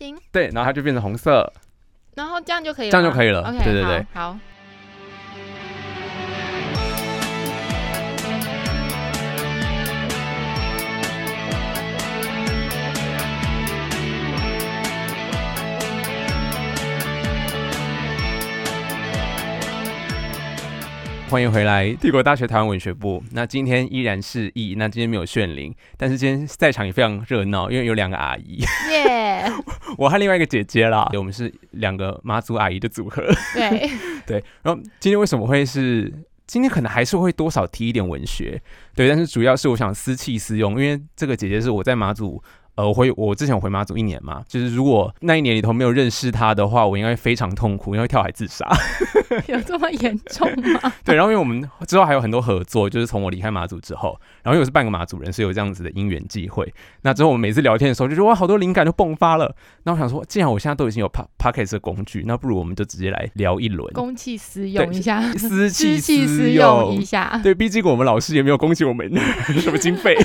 叮，对，然后它就变成红色，然后这样就可以了吗，这样就可以了。OK，对对对。好。好欢迎回来帝国大学台湾文学部。那今天依然是易，那今天没有炫灵，但是今天在场也非常热闹，因为有两个阿姨，耶，我和另外一个姐姐啦，我们是两个妈祖阿姨的组合。对，对，然后今天为什么会是？今天可能还是会多少提一点文学，对，但是主要是我想私器私用，因为这个姐姐是我在马祖。呃，我回我之前我回马祖一年嘛，就是如果那一年里头没有认识他的话，我应该会非常痛苦，因为跳海自杀。有这么严重吗？对，然后因为我们之后还有很多合作，就是从我离开马祖之后，然后因为我是半个马祖人，所以有这样子的因缘际会。那之后我们每次聊天的时候，就觉得哇，好多灵感就迸发了。那我想说，既然我现在都已经有 p p o c k e t 的工具，那不如我们就直接来聊一轮，公器私用一下，私器私用用一下。对，毕竟我们老师也没有供给我们 什么经费，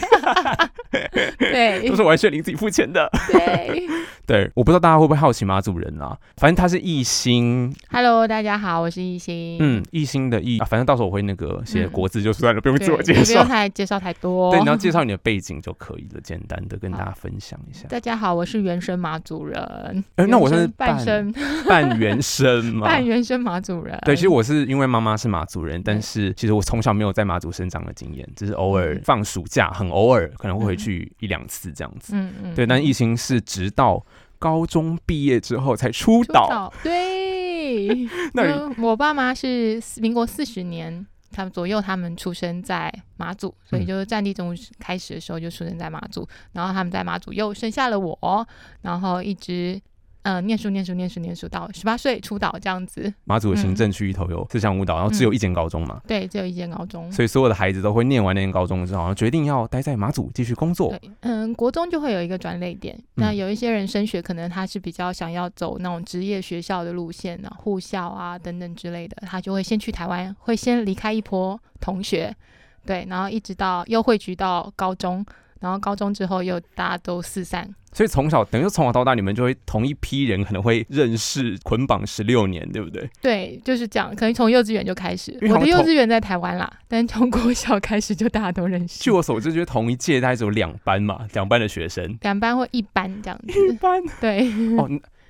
对都是完全你自己付钱的。对对，我不知道大家会不会好奇马祖人啊？反正他是艺兴，，Hello，大家好，我是艺兴。嗯，艺兴的艺、啊，反正到时候我会那个写嗯国字就算了，不用对，自我介绍不用。太介绍太多。对，你要 介绍你的背景就可以了，简单的跟大家分享一下。大家好，我是原生马祖人。哎那我原是半生半原生嘛。半原生 马祖人。对，其实我是因为妈妈是马祖人，但是其实我从小没有在马祖生长的经验，只是偶尔嗯放暑假，很偶尔可能会回去一两次这样子。嗯嗯，对，但艺兴是直到高中毕业之后才出出道。对。那我爸妈是民国四十年。他们左右，他们出生在马祖，所以嗯就是战地政务开始的时候就出生在马祖，然后他们在马祖又生下了我，然后一直呃念书念书念书念书到十八岁出岛这样子。马祖的行政区里头有四项舞蹈，然后只有一间高中嘛，对，只有一间高中。所以所有的孩子都会念完那间高中之后，然后决定要待在马祖继续工作。对，嗯，国中就会有一个转类点。那嗯有一些人升学，可能他是比较想要走那种职业学校的路线啊，护校啊等等之类的，他就会先去台湾，会先离开一波同学，对，然后一直到又汇聚到高中，然后高中之后又大家都四散。所以从小等于说从小到大，你们就会同一批人可能会认识捆绑十六年，对不对？对，就是这样。可能从幼稚园就开始，我的幼稚园在台湾啦，但从国小开始就大家都认识据。我所知，就是同一届大概只有两班嘛，两班的学生。两班或一班这样子一，班对。哦，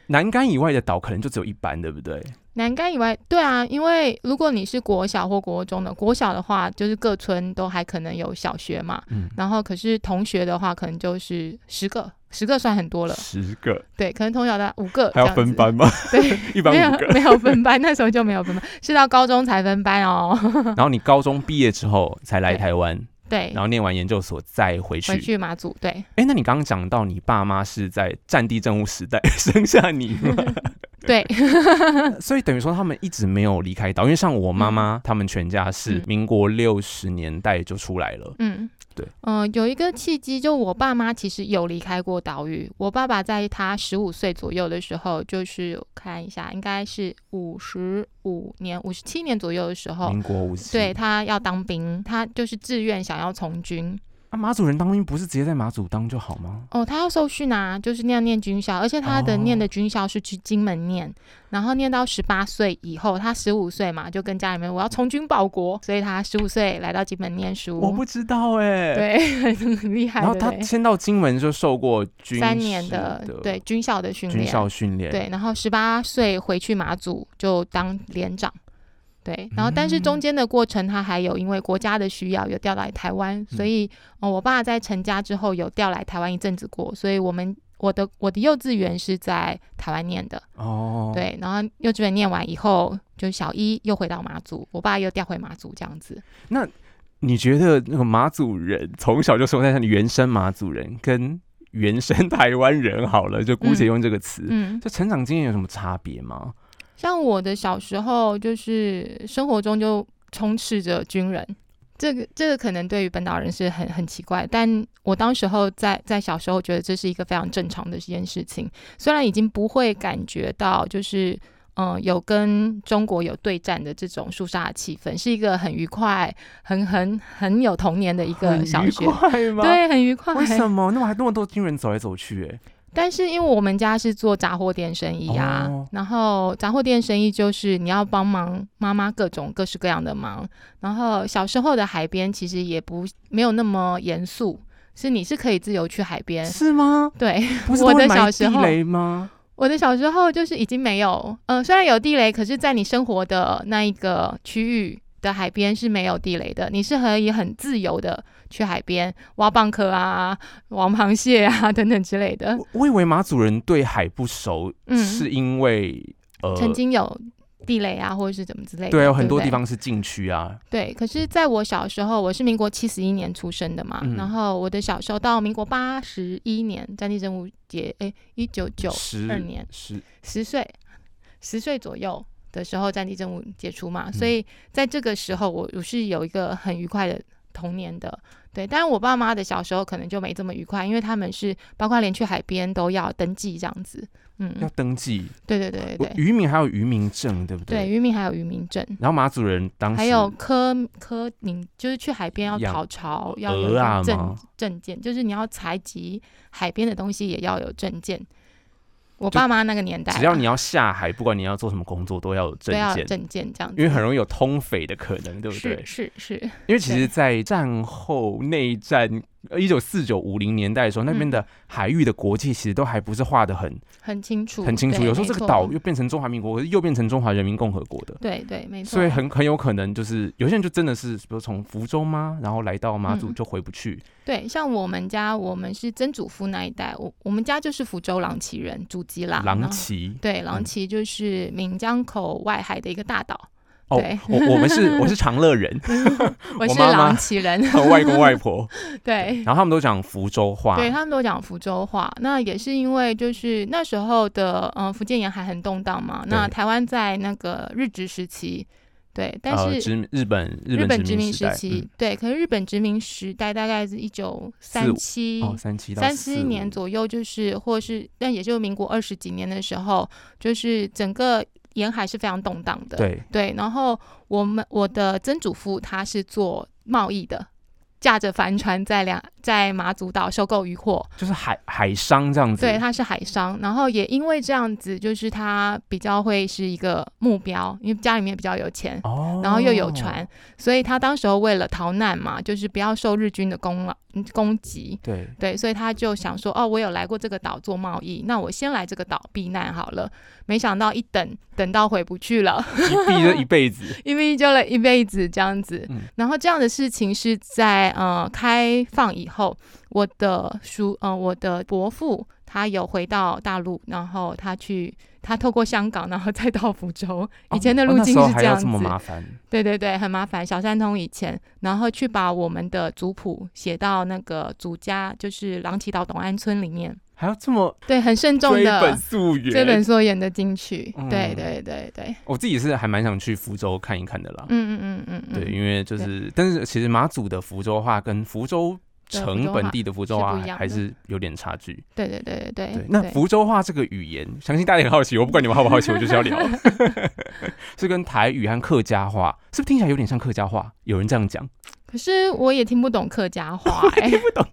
南竿以外的岛可能就只有一班，对不对？南竿以外，对啊，因为如果你是国小或国中的，国小的话就是各村都还可能有小学嘛，嗯，然后可是同学的话，可能就是十个，十个算很多了，十个对，可能从小的五个还要分，班吗？对，一般。没有分班，那时候就没有分班，是到高中才分班哦，然后你高中毕业之后才来台湾，对然，后念完研究所再回去。回去马祖，对，哎，那你刚刚讲到你爸妈是在战地政务时代生下你吗？对，所以等于说他们一直没有离开岛，因为像我妈妈他们全家是嗯民国六十年代就出来了。嗯，对，嗯、有一个契机，就我爸妈其实有离开过岛屿。我爸爸在他十五岁左右的时候，就是我看一下，应该是五十五年、五十七年左右的时候，民国五十，对他要当兵，他就是自愿想要从军。啊，马祖人当兵不是直接在马祖当就好吗？哦，他要受训啊，就是那样念军校，而且他的哦念的军校是去金门念，然后念到十八岁以后，他十五岁嘛，就跟家里面我要从军报国，所以他十五岁来到金门念书。我不知道哎、。对，很厉害。然后他先到金门就受过军三年的的对军校的训练军，校训练，对，然后十八岁回去马祖就当连长，对，然后但是嗯。中间的过程他还有因为国家的需要有调来台湾，嗯。所以、呃我爸在成家之后有调来台湾一阵子过，所以我们我的我的幼稚园是在台湾念的，哦，，对，然后幼稚园念完以后，就小一又回到马祖，我爸又调回马祖这样子。那你觉得那个马祖人从小就生活在你原生马祖人跟原生 台湾人好了，就姑且嗯。用这个词，嗯，就成长经验有什么差别吗？像我的小时候，就是生活中就充斥着军人，这个这个可能对于本岛人是很很奇怪，但我当时候在在小时候觉得这是一个非常正常的一件事情，虽然已经不会感觉到就是。嗯，有跟中国有对战的这种肃杀的气氛，是一个很愉快、很很很有童年的一个小学，对，很愉快。为什么？那么还 那么多军人走来走去、哎，但是因为我们家是做杂货店生意啊，哦然后杂货店生意就是你要帮忙妈妈各种各式各样的忙。然后小时候的海边其实也不没有那么严肃，是你是可以自由去海边。是吗？对，我的小时候雷吗？我的小时候就是已经没有，嗯、虽然有地雷，可是在你生活的那一个区域的海边是没有地雷的，你是可以很自由的去海边挖蚌壳啊、王螃蟹啊 等等之类的。我我以为马祖人对海不熟，嗯是因为呃，曾经有地雷啊，或者是怎么之类的。对，有很多地方是禁区啊。对，可是在我小时候，我是民国七十一年出生的嘛，嗯然后我的小时候到民国八十一年，战地政务节，哎，一九九十二年十十岁，十岁左右的时候，战地政务解除嘛，嗯所以在这个时候我，我是有一个很愉快的童年的。对，但是我爸妈的小时候可能就没这么愉快，因为他们是包括连去海边都要登记这样子。嗯，要登记，对对对对对，渔民还有渔民证，对不对，对渔民还有渔民证。然后马祖人当时还有科科，你就是去海边要养讨潮，要有证证件，就是你要采集海边的东西也要有证件。我爸妈那个年代啊，只要你要下海，不管你要做什么工作，都要有证件，证件这样子，因为很容易有通匪的可能，对不对？是是是，因为其实，在战后内战，一九四九五零年代的时候，那边嗯的海域的国界其实都还不是画的很很清楚，很清楚。有时候这个岛又变成中华民国，又变成中华人民共和国的，对对没错，所以很很有可能就是有些人就真的是，比如从福州吗，然后来到马祖嗯就回不去。对，像我们家，我们是曾祖父那一代，我我们家就是福州郎旗人，祖籍啦，郎然后旗对，郎嗯旗就是闽江口外海的一个大岛，哦对，我我们是 我是长乐人，我是郎旗人，和外公外婆，对，然后他们都讲福州话，对他们都讲福州话，那也是因为就是那时候的嗯、呃福建沿海很动荡嘛，那台湾在那个日治时期，对，但呃，是殖日本日日本殖殖民时期，嗯。对，可是日本殖民时代大概是一九三七哦，三七三四七年左右，就是或是但也就民国二十几年的时候，就是整个沿海是非常动荡的，对，对，然后我们我的曾祖父他是做贸易的，驾着帆船在两在马祖岛收购渔获，就是海海商这样子，对，他是海商，然后也因为这样子，就是他比较会是一个目标，因为家里面比较有钱，哦，然后又有船，所以他当时候为了逃难嘛，就是不要受日军的攻攻击，对，对，所以他就想说，哦，我有来过这个岛做贸易，那我先来这个岛避难好了。没想到一等等到回不去了，一逼了一辈子，因为就了一辈子这样子。嗯然后这样的事情是在呃开放以后，我的叔呃我的伯父他有回到大陆，然后他去他透过香港，然后再到福州。以前的哦路径是这样子，还要这么麻烦，对对对，很麻烦。小三通以前，然后去把我们的族谱写到那个祖家，就是郎崎岛董安村里面，还要这么对，很慎重追本的溯源。追本溯源的进去。嗯对对对对，我自己是还蛮想去福州看一看的啦。嗯嗯嗯嗯嗯，对，因为就是，但是其实马祖的福州话跟福州城本地的福州话还是有点差距。对对对对对对，那福州话这个语言，相信大家也很好奇，我不管你们好不好奇，我就是要聊。是跟台语和客家话，是不是听起来有点像客家话？有人这样讲，可是我也听不懂客家话、听不懂，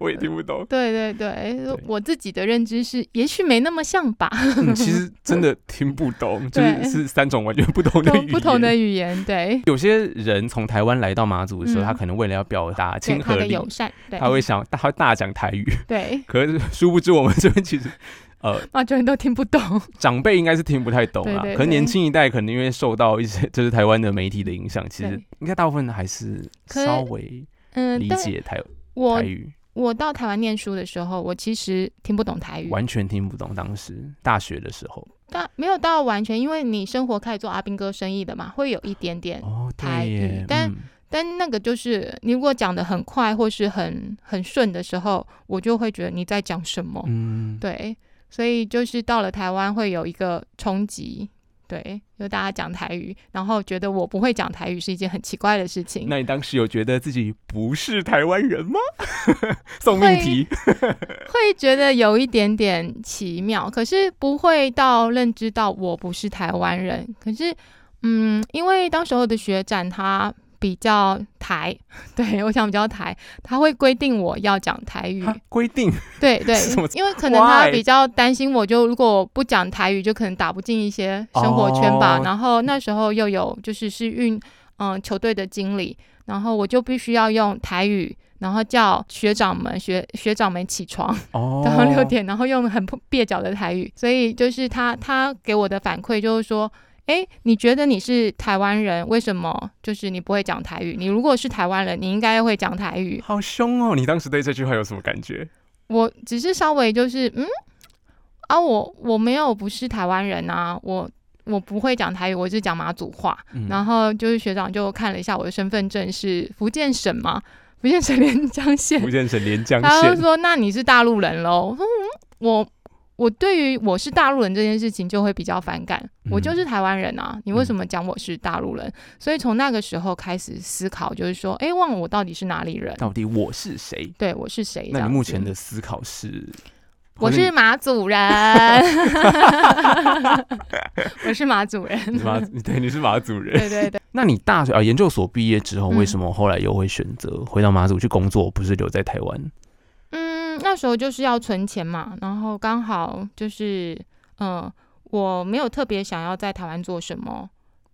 我也听不懂。对对对，我自己的认知是，也许没那么像吧，嗯，其实真的听不懂，就是是三种完全不同的语言。不不同的语言，对，有些人从台湾来到马祖的时候，嗯。他可能为了要表达亲和的友善，对，他会想他会大讲台语，对，可是殊不知我们这边其实。呃，马主人都听不懂，长辈应该是听不太懂啦，对对可能年对轻一代可能因为受到一些就是台湾的媒体的影响，其实对应该大部分还是可稍微嗯，理解台我台语，我到台湾念书的时候，我其实听不懂台语，完全听不懂。当时大学的时候，但没有到完全，因为你生活开始做阿兵哥生意的嘛，会有一点点。哦，台语但嗯但那个就是你如果讲的很快或是很很顺的时候，我就会觉得你在讲什么。嗯，对，所以就是到了台湾会有一个冲击。对，就大家讲台语，然后觉得我不会讲台语是一件很奇怪的事情。那你当时有觉得自己不是台湾人吗？送命题，会觉得有一点点奇妙，可是不会到认知到我不是台湾人。可是，嗯，因为当时候的学长他比较台，对我想比较台，他会规定我要讲台语，规定，对对，因为可能他比较担心我，就如果不讲台语，就可能打不进一些生活圈吧。然后那时候又有就是是运嗯球队的经理，然后我就必须要用台语，然后叫学长们学学长们起床，早上六点，然后用很蹩脚的台语，所以就是他他给我的反馈就是说。哎，你觉得你是台湾人，为什么就是你不会讲台语？你如果是台湾人，你应该会讲台语。好凶哦！你当时对这句话有什么感觉？我只是稍微就是嗯啊，我我没有不是台湾人啊，我我不会讲台语，我是讲马祖话。然后就是学长就看了一下我的身份证是福建省嘛，福建省 连江县。福建省连江县。他就说：“那你是大陆人喽？”我说：“我。”我对于我是大陆人这件事情就会比较反感，我就是台湾人啊，你为什么讲我是大陆人？所以从那个时候开始思考，就是说，哎，忘了我到底是哪里人？到底我是谁？对，我是谁？那你目前的思考是？我是马祖人，我是马祖人。马 对，你是马祖人。对对对。那你大学啊研究所毕业之后，为什么后来又会选择回到马祖去工作，不是留在台湾？那时候就是要存钱嘛，然后刚好就是，嗯，我没有特别想要在台湾做什么，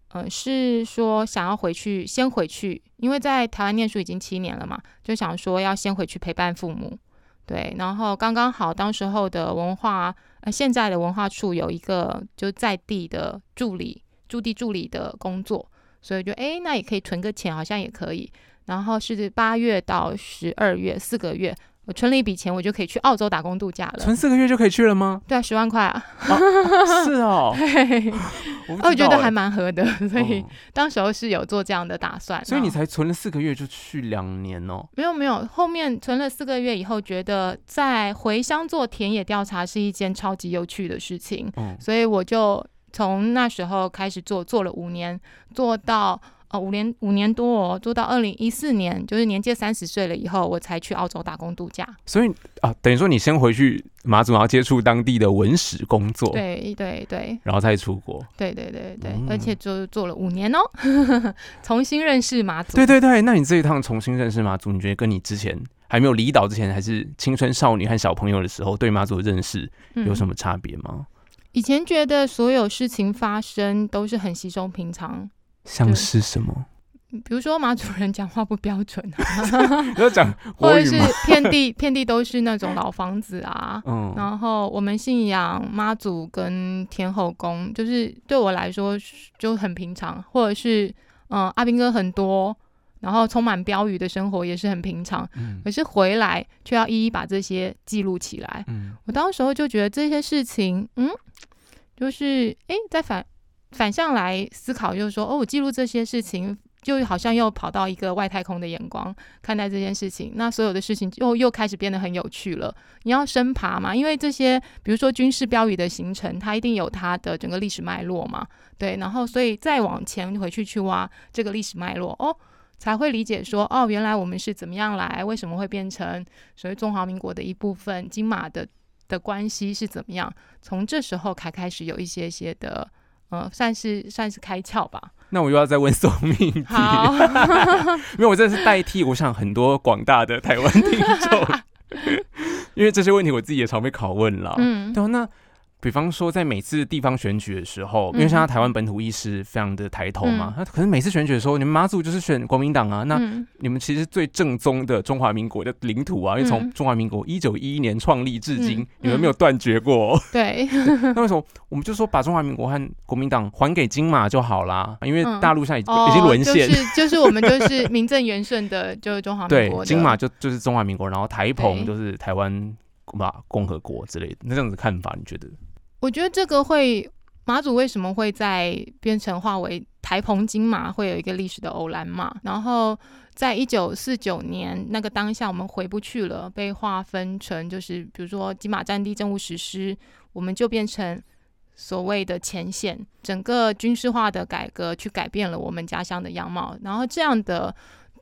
呃，是说想要回去，先回去，因为在台湾念书已经七年了嘛，就想说要先回去陪伴父母，对，然后刚刚好，当时候的文化，呃，现在的文化处有一个就在地的助理，驻地助理的工作，所以就哎，那也可以存个钱，好像也可以，然后是八月到十二月四个月。我存了一笔钱，我就可以去澳洲打工度假了。存四个月就可以去了吗？对啊，十万块啊。是哦。对。我觉得还蛮合的，所以当时候是有做这样的打算。所以你才存了四个月就去两年哦？没有没有，后面存了四个月以后，觉得在回乡做田野调查是一件超级有趣的事情。嗯。所以我就从那时候开始做，做了五年，做到。哦，五年五年多哦，做到二零一四年，就是年届三十岁了以后，我才去澳洲打工度假。所以啊，等于说你先回去马祖，然后接触当地的文史工作，对对对，然后再出国。对对对对，而且就做了五年哦，重新认识马祖。对对对，那你这一趟重新认识马祖，你觉得跟你之前还没有离岛之前，还是青春少女和小朋友的时候，对马祖的认识有什么差别吗？以前觉得所有事情发生都是很稀松平常。像是什么？比如说马主人讲话不标准，要讲 或者是遍地 遍地都是那种老房子啊。嗯，然后我们信仰妈祖跟天后宫，就是对我来说就很平常。或者是嗯，阿兵哥很多，然后充满标语的生活也是很平常。嗯，可是回来却要一一把这些记录起来。嗯，我当时候就觉得这些事情，嗯，就是哎，在反。反向来思考，就是说，哦，我记录这些事情，就好像又跑到一个外太空的眼光看待这件事情，那所有的事情又又开始变得很有趣了。你要深爬嘛，因为这些，比如说军事标语的形成，它一定有它的整个历史脉络嘛，对。然后，所以再往前回去去挖这个历史脉络，哦，才会理解说，哦，原来我们是怎么样来，为什么会变成所谓中华民国的一部分，金马的的关系是怎么样？从这时候才开始有一些些的。嗯，算是算是开窍吧。那我又要再问送命题，因为我真的是代替，我想很多广大的台湾听众，因为这些问题我自己也常被拷问了。嗯，对，那。比方说，在每次地方选举的时候，因为现在台湾本土意识非常的抬头嘛，那可是每次选举的时候，你们马祖就是选国民党啊，那你们其实最正宗的中华民国的领土啊，因为从中华民国一九一一年创立至今，你们没有断绝过。对，那为什么我们就说把中华民国和国民党还给金马就好啦？因为大陆现在已经已经沦陷，就是就是我们就是 名正言顺的，就是中华民国。对，金马就就是中华民国，然后台澎就是台湾嘛共和国之类的，那这样子看法，你觉得？我觉得这个会马祖为什么会在变成化为台澎金马，会有一个历史的偶然嘛？然后在一九四九年那个当下，我们回不去了，被划分成就是比如说金马战地政务实施，我们就变成所谓的前线，整个军事化的改革去改变了我们家乡的样貌。然后这样的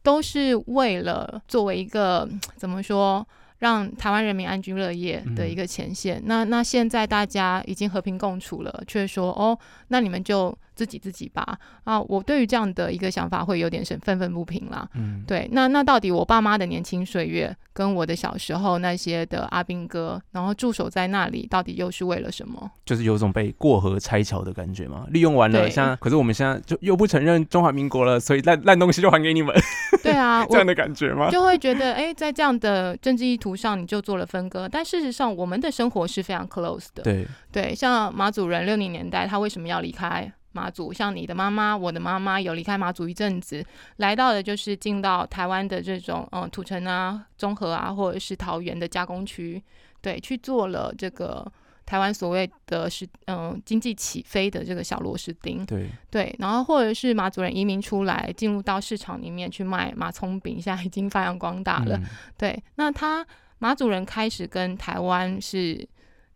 都是为了作为一个怎么说？让台湾人民安居乐业的一个前线。那那现在大家已经和平共处了，却说哦，那你们就。自己自己吧。啊，我对于这样的一个想法会有点是愤愤不平啦。嗯，对，那那到底我爸妈的年轻岁月跟我的小时候那些的阿兵哥，然后驻守在那里，到底又是为了什么？就是有种被过河拆桥的感觉嘛。利用完了，像可是我们现在就又不承认中华民国了，所以烂烂东西就还给你们，对啊，这样的感觉吗？就会觉得，哎，在这样的政治意图上，你就做了分割。但事实上，我们的生活是非常 close 的。对，对，像马祖人六零年代，他为什么要离开马祖？像你的妈妈、我的妈妈有离开马祖一阵子，来到的就是进到台湾的这种嗯土城啊、中和啊，或者是桃园的加工区，对，去做了这个台湾所谓的是嗯经济起飞的这个小螺丝钉。对，对，然后或者是马祖人移民出来，进入到市场里面去卖马葱饼，现在已经发扬光大了。嗯对，那他马祖人开始跟台湾是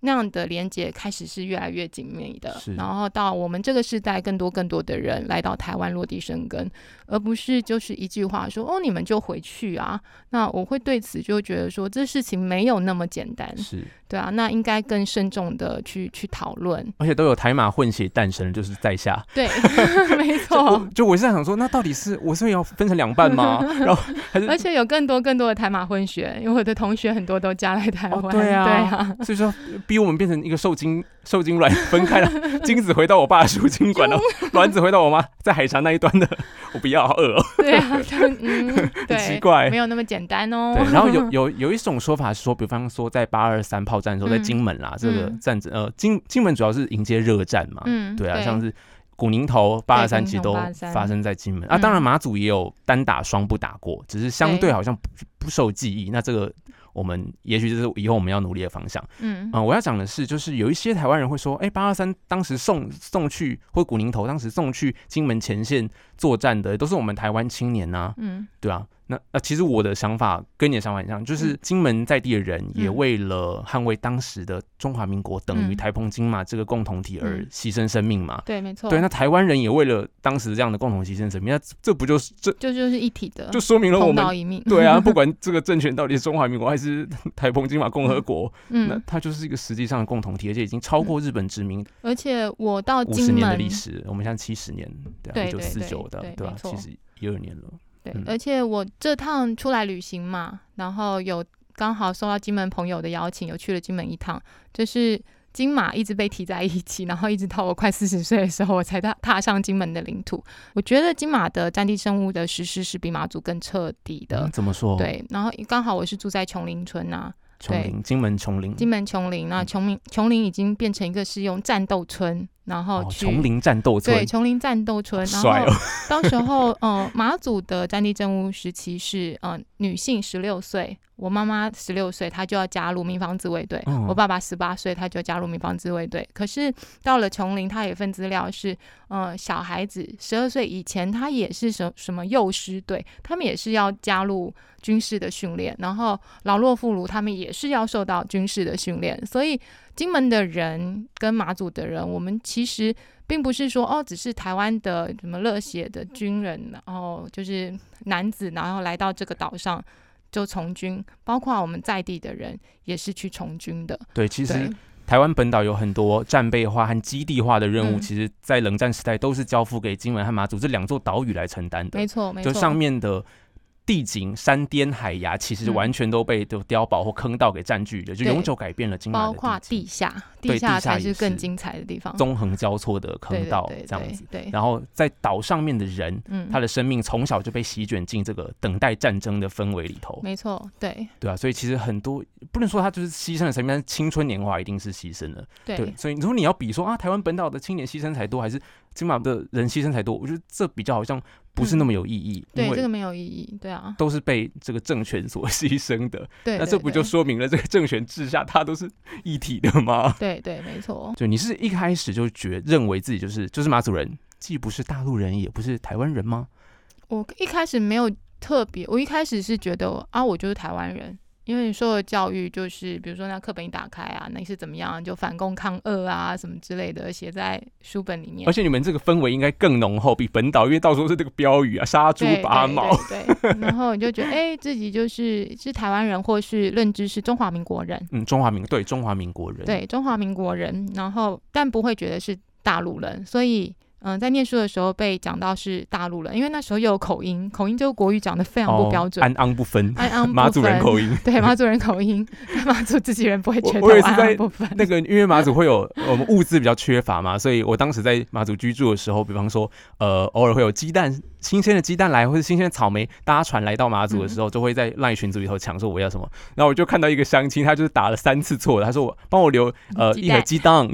那样的连接，开始是越来越紧密的是。然后到我们这个时代，更多更多的人来到台湾落地生根，而不是就是一句话说哦，你们就回去啊。那我会对此就觉得说，这事情没有那么简单，是，对啊，那应该更慎重的去去讨论。而且都有台马混血诞生，就是在下。对，没错。就我是在想说，那到底是我是要分成两半吗？然后 还是而且有更多更多的台马混血，因为我的同学很多都嫁来台湾，哦对啊对啊，所以说逼我们变成一个受精受精卵分开了，精子回到我爸的输精管了，卵子回到我妈 在海峡那一端的，我不要，好饿哦，对啊，就嗯，很对，奇怪。没。有那么简单哦。对，然后有有有一种说法是说，比方说在八二三炮战的时候，在嗯金门啦，这个嗯战争，呃，金金门主要是迎接热战嘛，嗯，对啊，像是古宁头八二三其实都古宁头823发生在金门。啊，嗯当然马祖也有单打双不打过，只是相对对。好像不不受记忆。那这个我们也许这是以后我们要努力的方向。嗯呃，我要讲的是，就是有一些台湾人会说，哎、八二三当时送送去或古宁头当时送去金门前线作战的，都是我们台湾青年呐、嗯对啊。那那其实我的想法跟你的想法很像，就是嗯。金门在地的人也嗯。为了捍卫当时的中华民国等于嗯。台澎金马这个共同体而嗯。牺牲生命嘛。对，没错，对，那台湾人也为了当时这样的共同牺牲生命，那这不就是这就就是一体的，就说明了我们一命。对啊，不管这个政权到底是中华民国还是 台澎金马共和国，嗯。那嗯，它就是一个实际上的共同体，而且已经超过日本殖民而且我到五十金门年的历，史，我们现在七十年，对啊，一九四九的对，对吧没？错。其实一二年了，对嗯，而且我这趟出来旅行嘛，然后有刚好受到金门朋友的邀请，有去了金门一趟，就是。金马一直被提在一起，然后一直到我快四十岁的时候，我才踏踏上金门的领土。我觉得金马的战地生物的实施是比马祖更彻底的嗯，怎么说？，对，然后刚好我是住在琼林村呐、对琼林，金门琼林，金门琼林，那嗯琼林琼林已经变成一个是用战斗村，然后哦，去、琼林战斗村。对，丛林战斗村，然后到时候，嗯，马祖的战地政务时期是，嗯，女性十六岁，我妈妈十六岁，她就要加入民防自卫队；嗯。我爸爸十八岁，他就加入民防自卫队。可是到了琼林，他有一份资料是，嗯，小孩子十二岁以前，他也是什什么幼师队，他们也是要加入军事的训练，然后老弱妇孺他们也是要受到军事的训练，所以金门的人跟马祖的人，我们其实。并不是说哦，只是台湾的什么热血的军人，然后就是男子，然后来到这个岛上就从军，包括我们在地的人也是去从军的。对，其实，台湾本岛有很多战备化和基地化的任务，嗯其实在冷战时代都是交付给金门和马祖这两座岛屿来承担的没。错，没错。就上面的地景、山巅、海崖，其实嗯。完全都被就碉堡或坑道给占据了，就永久改变了金马的包括地下，对地下也才是更精彩的地方。纵横交错的坑道这样子。对，对。然后在岛上面的人，嗯，他的生命从小就被席卷进这个等待战争的氛围里头，没错，对。对啊，所以其实很多不能说他就是牺牲了生命，但是青春年华一定是牺牲了。对，对所以如果你要比说啊，台湾本岛的青年牺牲才多，还是金马的人牺牲才多，我觉得这比较好像不是那么有意义，因对，这个没有意义。对啊，都是被这个政权所牺牲的。对，那这不就说明了这个政权治下，它都是一体的吗？对对，没错。就你是一开始就觉认为自己就是就是马祖人，既不是大陆人，也不是台湾人吗？我一开始没有特别，我一开始是觉得啊，我就是台湾人，因为你受的教育就是，比如说那课本一打开啊，那你是怎么样就反共抗俄啊什么之类的，写在书本里面而。且你们这个氛围应该更浓厚，比本岛，因为到时候是这个标语啊，杀猪拔毛。对，然后你就觉得，哎、自己就是是台湾人，或是认知是中华民国人，嗯，中华民对中华民国人，对中华民国人，然后但不会觉得是大陆人，所以嗯、在念书的时候被讲到是大陆人，因为那时候又有口音，口音就国语讲的非常不标准，安安不分，安安不马祖人口音。对马祖人口音，马祖自己人不会我觉得安我也是在安不分。那个，因为马祖会有我们物资比较缺乏嘛，所以我当时在马祖居住的时候，比方说，呃，偶尔会有鸡蛋，新鲜的鸡蛋来，或者新鲜的草莓搭船来到马祖的时候，就会在赖群组里头抢说我要什么，然后我就看到一个相亲，他就是打了三次错的，他说我帮我留呃一盒蛋鸡蛋，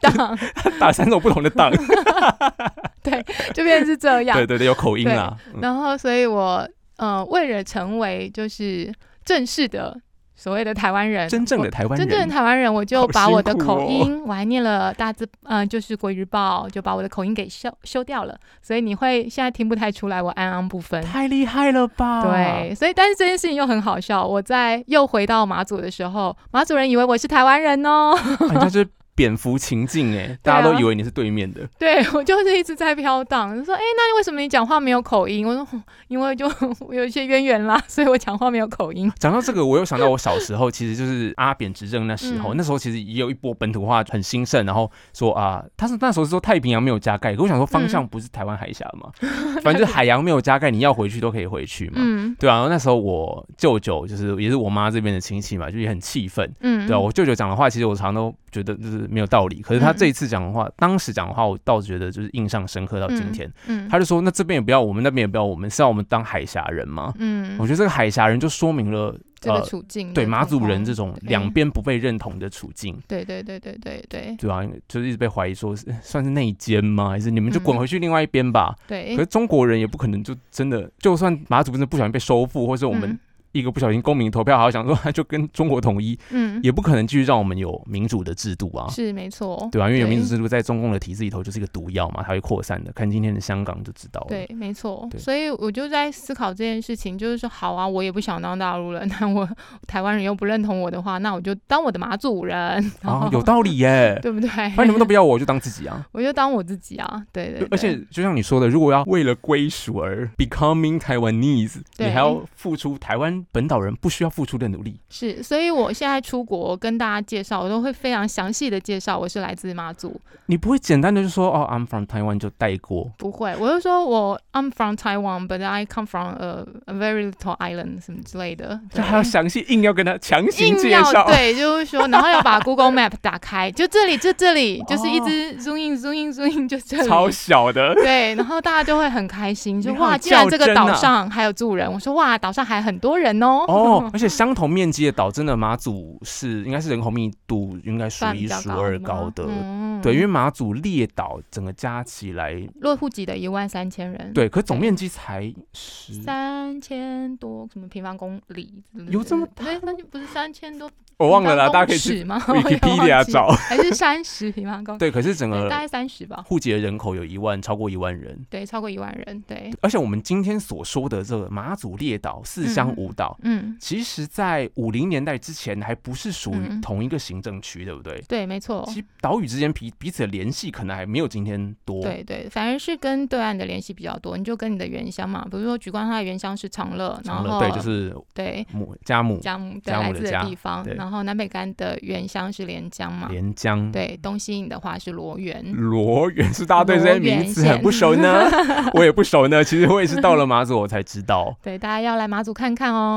当 打三种不同的蛋，就变成是这样对。对对，有口音啦，嗯然后，所以我呃，为了成为就是正式的所谓的台湾人，真正的台湾人真正的，台湾人，我就把我的口音，我还念了大字，嗯、就是国语日报，就把我的口音给修修掉了，所以你会现在听不太出来我安安不分。太厉害了吧？对，所以但是这件事情又很好笑。我在又回到马祖的时候，马祖人以为我是台湾人哦，啊，你就是蝙蝠情境哎，大家都以为你是对面的，对我就是一直在飘荡，就说：“哎、那你为什么你讲话没有口音？”我说：“因为就我 有一些渊源啦，所以我讲话没有口音。讲到这个，我又想到我小时候，其实就是阿扁执政那时候，嗯那时候其实也有一波本土化很兴盛，然后说啊，他是那时候是说太平洋没有加盖，可我想说方向不是台湾海峡嘛，反正就是海洋没有加盖，你要回去都可以回去”嘛。嗯对啊，然后那时候我舅舅就是也是我妈这边的亲戚嘛，就也很气愤。嗯，对啊，我舅舅讲的话，其实我常常都觉得就是没有道理，可是他嗯。这一次讲的话，当时讲的话，我倒是觉得就是印象深刻到今天。嗯他就说，那这边也不要我们，那边也不要我们，是要我们当海峡人吗？嗯。我觉得这个海峡人就说明了，这个呃，处境的对马祖人这种对。两边不被认同的处境，对对对对对对。对啊，就是一直被怀疑说是算是内奸吗？还是你们就滚嗯。回去另外一边吧？对，可是中国人也不可能就真的，就算马祖真的不小心被收复，或是我们嗯一个不小心公民投票，好想说他 就跟中国统一，嗯也不可能继续让我们有民主的制度啊。是没错，对啊，因为有民主制度在中共的体制里头就是一个毒药嘛，它会扩散的。看今天的香港就知道了。对，没错。所以我就在思考这件事情，就是说，好啊，我也不想当大陆人，那我台湾人又不认同我的话，那我就当我的马祖人，然啊，有道理耶。对不对？反正你们都不要我，我就当自己啊。我就当我自己啊，对对对，而且就像你说的，如果要为了归属而 becoming Taiwanese，你还要付出台湾本岛人不需要付出的努力。是，所以我现在出国跟大家介绍，我都会非常详细的介绍我是来自妈祖，你不会简单的就说哦，I'm from Taiwan 就带过。不会，我就说我 I'm from Taiwan，but I come from a, a very little island 什么之类的，这还要详细硬要跟他强行硬要介绍，对，就是说，然后要把 Google Map 打开，就这里，就这里，就是一哦直 zoom in zoom in zoom in，就这里。超小的。对，然后大家就会很开心，就哇，既然这个岛上还有住人，我说哇，岛上还很多人哦。哦，而且相同面积的岛，真的马祖是应该是人口密度应该数一数二高的。嗯对，因为马祖列岛整个加起来，落户籍的一万三千人，对，可总面积才十，三千多什么平方公里有这么对，那就不是三千多，我忘了啦，大家可以去 Wikipedia 找。还是三十平方公里？对，可是整个，大概三十吧，户籍的人口有一万，超过一万人。对，超过一万人，对，而且我们今天所说的这个马祖列岛、四乡五岛，嗯，其实在五零年代之前还不是属于嗯同一个行政区，对不对？对，没错，其实岛屿之间彼彼此的联系可能还没有今天多。对对，反而是跟对岸的联系比较多，你就跟你的原乡嘛，比如说举光它的原乡是长乐，长乐对，就是对母家母家母对嘉来自的母的家地方，然后南北干的原乡是连江嘛，连江。对，东西引的话是罗源，罗源是大家对这些名字很不熟呢，我也不熟呢。其实我也是到了马祖我才知道。对，大家要来马祖看看哦。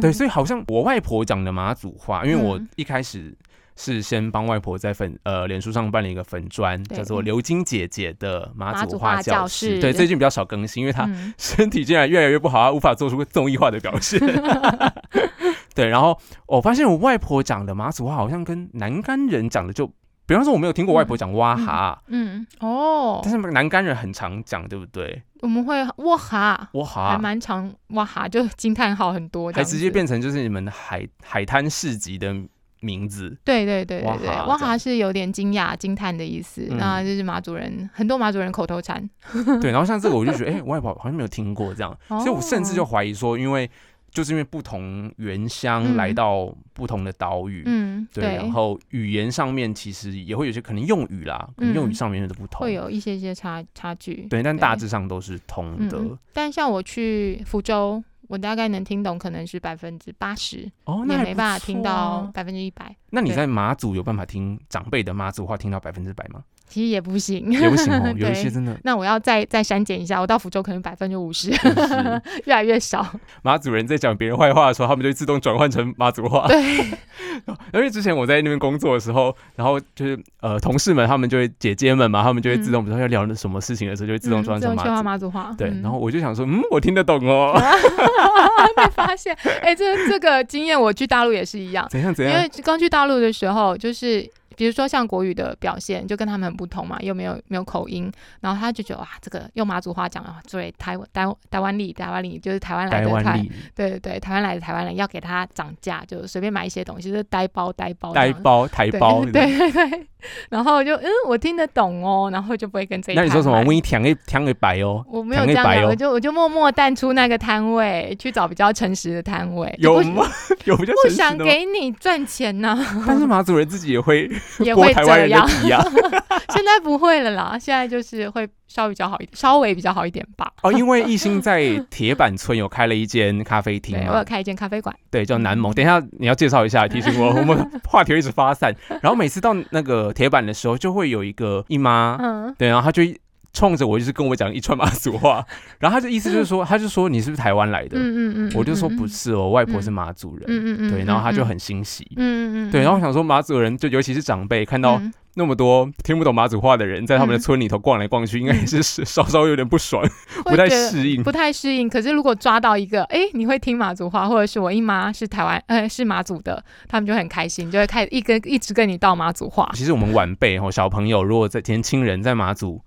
对，所以好像我外婆讲的马祖话，因为我嗯。一开始是先帮外婆在粉呃脸书上办了一个粉砖，叫做刘晶姐姐的马祖话话教教室。对，最近比较少更新，因为她嗯。身体竟然越来越不好，她无法做出综艺化的表现。对，然后我发现我外婆讲的马祖话好像跟南干人讲的就，比方说我没有听过外婆讲哇哈，嗯。哦。但，是南干人很常讲，对不对？我们会哇哈，哇还哈。蛮常哇哈，就惊叹号很多还直接变成就是你们海海滩市集的名字，对对对对对，哇哈是有点惊讶、惊叹的意思，嗯。那就是马祖人很多马祖人口头禅，对，然后像这个我就觉得，哎、我外婆好像没有听过这样，哦所以我甚至就怀疑说，因为就是因为不同原乡嗯来到不同的岛屿，嗯，对，然后语言上面其实也会有些可能用语啦，可能用语嗯上面的不同，会有一些些差差距，对，但大致上都是通的。嗯，但像我去福州，我大概能听懂，可能是百分之八十，哦，那也没办法听到啊百分之一百。那你在马祖有办法听长辈的马祖话听到百分之百吗？其实也不行，也不行哦，有一对。些真的。那我要再再删减一下，我到福州可能百分之五十，越来越少。马祖人在讲别人坏话的时候，他们就会自动转换成马祖话。对，因为之前我在那边工作的时候，然后就是呃同事们他们就会姐姐们嘛，他们就会自动，比如说要聊什么事情的时候，就会自动转换成马祖。马祖话。对，嗯。然后我就想说，嗯，我听得懂哦，被发现，哎、这这个经验我去大陆也是一样，怎样怎样？因为，刚去大陆的时候，就是比如说像国语的表现，就跟他们很不同嘛，又没有没有口音，然后他就觉得哇，这个用马祖话讲啊，对台湾台湾台湾里台湾里就是台湾来的台，台对对对，台湾来的台湾人要给他涨价，就随便买一些东西，就是呆包呆包。呆包台包。对对对，然后我就嗯，我听得懂哦，然后就不会跟这一那你说什么？我一舔一舔一白哦，我没有这样我就我就默默淡出那个摊位，去找比较诚实的摊位。有吗？有比较不诚实的吗？想给你赚钱呐、但是马主任自己也会 也会剥台湾这样。人的皮啊。现在不会了啦，现在就是会稍微比较好一点，稍微比较好一点吧。哦，因为艺兴在铁板村有开了一间咖啡厅对，我有，开一间咖啡馆，对，叫南蒙。等一下你要介绍一下，提醒我，我们话题一直发散。然后每次到那个铁板的时候，就会有一个姨妈，嗯，对，然后她就一冲着我，就是跟我讲一串马祖话，然后他的意思就是说，他就说你是不是台湾来的？嗯嗯嗯，我就说不嗯，是哦，我外婆是马祖人。嗯嗯嗯，对，然后他就嗯，很欣喜。嗯嗯嗯，对，然后我想说，马祖人就尤其是长辈，看到嗯那么多听不懂马祖话的人在他们的嗯村里头逛来逛去，应该也是是稍稍有点不爽，不太适应。不太适应。可是如果抓到一个，哎、你会听马祖话，或者是我姨妈是台湾，呃，是马祖的，他们就很开心，就会开始一跟一直跟你道马祖话。其实我们晚辈哦，小朋友如果在年轻人在马祖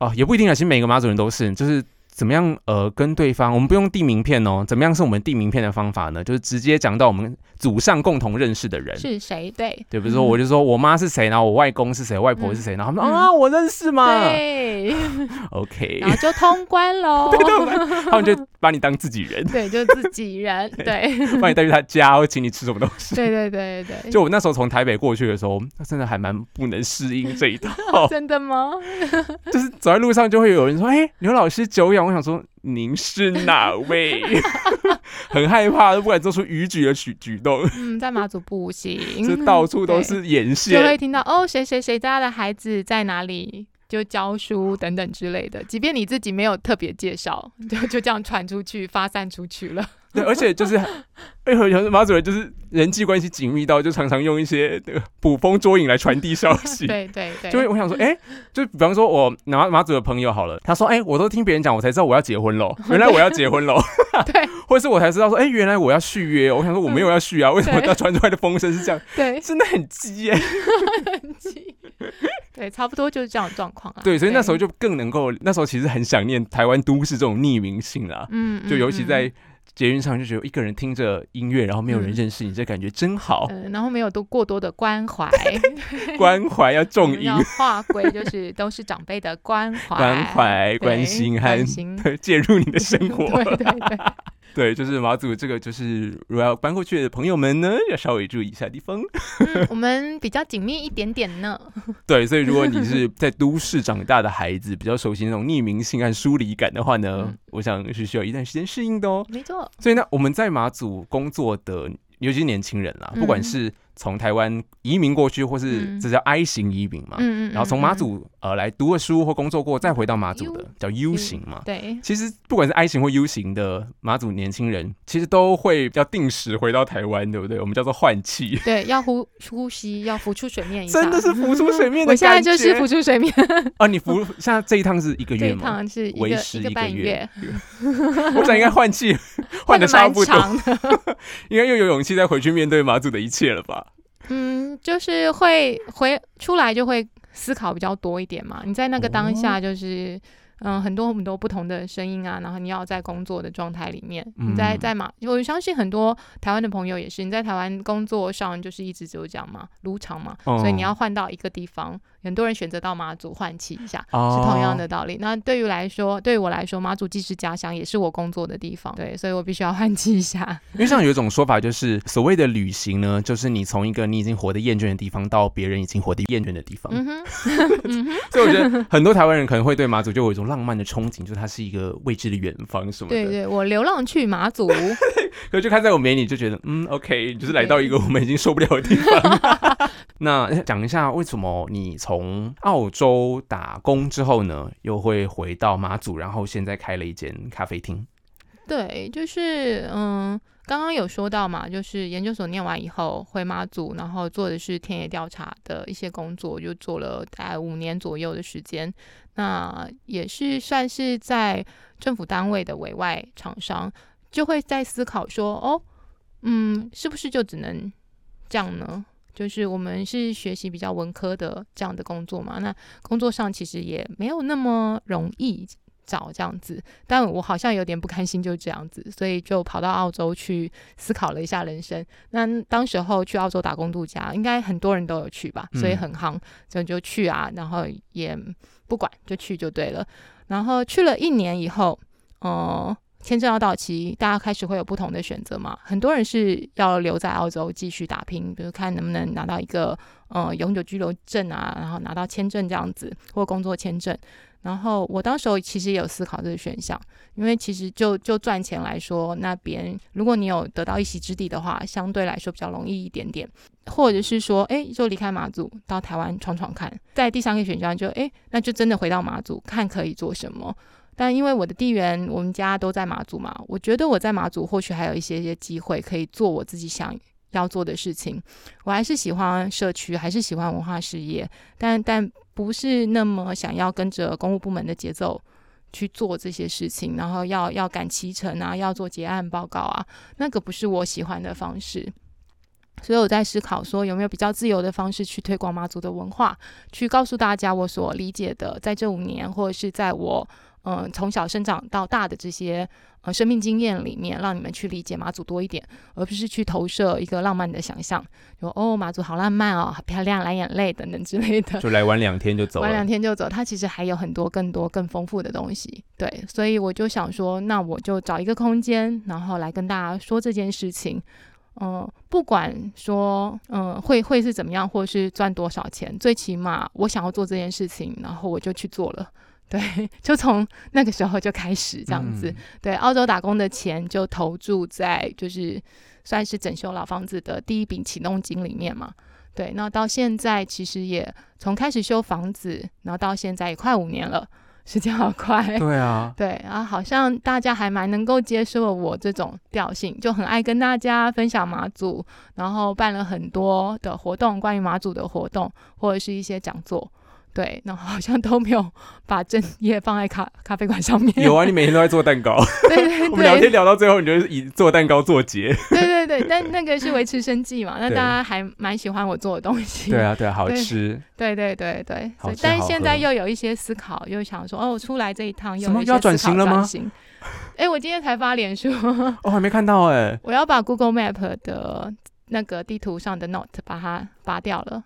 哦，也不一定啊，其实每个马祖人都是，就是怎么样呃跟对方，我们不用递名片哦，怎么样是我们递名片的方法呢？就是直接讲到我们祖上共同认识的人。是谁？对对，比如说我就说我妈是谁，然后我外公是谁，外婆是谁，然后他们说啊我认识吗对？OK，然后就通关喽。他们就把你当自己人，对，就自己人。对，把你带去他家，会请你吃什么东西。对对对对对。就我那时候从台北过去的时候，真的还蛮不能适应这一套，真的吗？就是走在路上就会有人说：“哎、刘老师久仰。”我想说您是哪位？很害怕，都不敢做出逾矩的举举动，嗯，在马祖不行，这到处都对是眼就会。听到哦，谁谁谁家的孩子在哪里。就教书等等之类的，即便你自己没有特别介绍，就就这样传出去、发散出去了。对，而且就是，哎，有有马主任就是人际关系紧密到，就常常用一些那个捕风捉影来传递消 息。对对对，就会我想说，哎、就比方说我马马主的朋友好了，他说，哎、我都听别人讲，我才知道我要结婚喽，原来我要结婚喽，对 或者是我才知道说，哎、原来我要续约哦，我想说我没有要续啊，为什么对要传出来的风声是这样？对真的很鸡耶、对，差不多就是这样的状况啊。对，所以那时候就更能够，那时候其实很想念台湾都市这种匿名性啦，嗯，就尤其嗯在捷运上就觉得一个人听着音乐，然后没有人嗯。认识你，这感觉真好，呃，然后没有多过多的关怀，关怀要重音。要。划归就是都是长辈的关怀、关怀、关心和关心介入你的生活，对对对，对，就是马祖这个，就是如果要搬过去的朋友们呢，要稍微注意一下地方。嗯，我们比较紧密一点点呢。对，所以如果你是在都市长大的孩子，比较熟悉那种匿名性和疏离感的话呢，嗯我想是需要一段时间适应的哦。没错，所以呢，我们在马祖工作的，尤其是年轻人啦，不管嗯是从台湾移民过去，或是嗯这叫 I 型移民嘛，然后从马嗯，祖呃来读了书或工作过，再回到马祖的叫 U 嗯型嘛。对，其实不管是 I 型或 U 型的马祖年轻人，其实都会要定时回到台湾，对不对？我们叫做换气，对，要呼呼吸，要浮出水面一下。真的是浮出水面的我现在。就是浮出水面，啊，你浮现在这一趟是一个月吗？趟是一个为时一个一个月半月，我想应该换气 换的差不多。应该 又有勇气再回去面对马祖的一切了吧？嗯，就是会回出来就会思考比较多一点嘛。你在那个当哦下就是。嗯，很多很多不同的声音啊，然后你要在工作的状态里面，你在嗯在马，我相信很多台湾的朋友也是，你在台湾工作上就是一直只有这样嘛，撸场嘛，所以你哦要换到一个地方，很多人选择到马祖换气一下，哦是同样的道理。那对于来说，对于我来说，马祖既是家乡，也是我工作的地方，对，所以我必须要换气一下。因为像有一种说法，就是所谓的旅行呢，就是你从一个你已经活得厌倦的地方，到别人已经活得厌倦的地方。所以我觉得很多台湾人可能会对马祖就有一种浪漫的憧憬，就它是一个未知的远方什么的。对对，我流浪去马祖，可就看在我眼里就觉得，嗯，OK，就是来到一个我们已经受不了的地方。那讲一下为什么你从澳洲打工之后呢，又会回到马祖，然后现在开了一间咖啡厅？对，就是嗯。刚刚有说到嘛，就是研究所念完以后回马祖，然后做的是田野调查的一些工作，就做了大概五年左右的时间。那也是算是在政府单位的委外厂商，就会在思考说，哦，嗯，是不是就只能这样呢？就是我们是学习比较文科的这样的工作嘛，那工作上其实也没有那么容易。找这样子，但我好像有点不开心，就这样子，所以就跑到澳洲去思考了一下人生。那当时候去澳洲打工度假，应该很多人都有去吧，所以很夯，就就去啊，然后也不管就去就对了。然后去了一年以后，哦，签证要到期，大家开始会有不同的选择嘛。很多人是要留在澳洲继续打拼，比如看能不能拿到一个呃永久居留证啊，然后拿到签证这样子，或工作签证。然后我当时候其实也有思考这个选项，因为其实就就赚钱来说，那边如果你有得到一席之地的话，相对来说比较容易一点点，或者是说，哎，就离开马祖到台湾闯闯看。在第三个选项就，哎，那就真的回到马祖看可以做什么。但因为我的地缘，我们家都在马祖嘛，我觉得我在马祖或许还有一些些机会可以做我自己想要做的事情。我还是喜欢社区，还是喜欢文化事业，但但。不是那么想要跟着公务部门的节奏去做这些事情，然后要要赶期程啊，要做结案报告啊，那个不是我喜欢的方式。所以我在思考说，有没有比较自由的方式去推广妈祖的文化，去告诉大家我所理解的，在这五年或者是在我嗯从小生长到大的这些。呃，生命经验里面，让你们去理解马祖多一点，而不是去投射一个浪漫的想象，说哦，马祖好浪漫哦，好漂亮，蓝眼泪等等之类的。就来玩两天就走，玩两天就走。它其实还有很多更多更丰富的东西。对，所以我就想说，那我就找一个空间，然后来跟大家说这件事情。嗯，不管说嗯会会是怎么样，或是赚多少钱，最起码我想要做这件事情，然后我就去做了。对，就从那个时候就开始这样子。对，澳洲打工的钱就投注在就是算是整修老房子的第一笔启动金里面嘛。对，那到现在其实也从开始修房子，然后到现在也快五年了，时间好快。对啊，对，然后好像大家还蛮能够接受我这种调性，就很爱跟大家分享马祖，然后办了很多的活动，关于马祖的活动或者是一些讲座。对，然后好像都没有把正业放在咖咖啡馆上面。有啊，你每天都在做蛋糕。对对对，我们聊天聊到最后，你就是以做蛋糕做结。对对对，但那个是维持生计嘛，那大家还蛮喜欢我做的东西。对啊对啊，好吃。对对对对，但是现在又有一些思考，又想说哦，出来这一趟又要转型了吗？哎，我今天才发脸书，我 还没看到哎。我要把 Google Map 的那个地图上的 Note 把它拔掉了。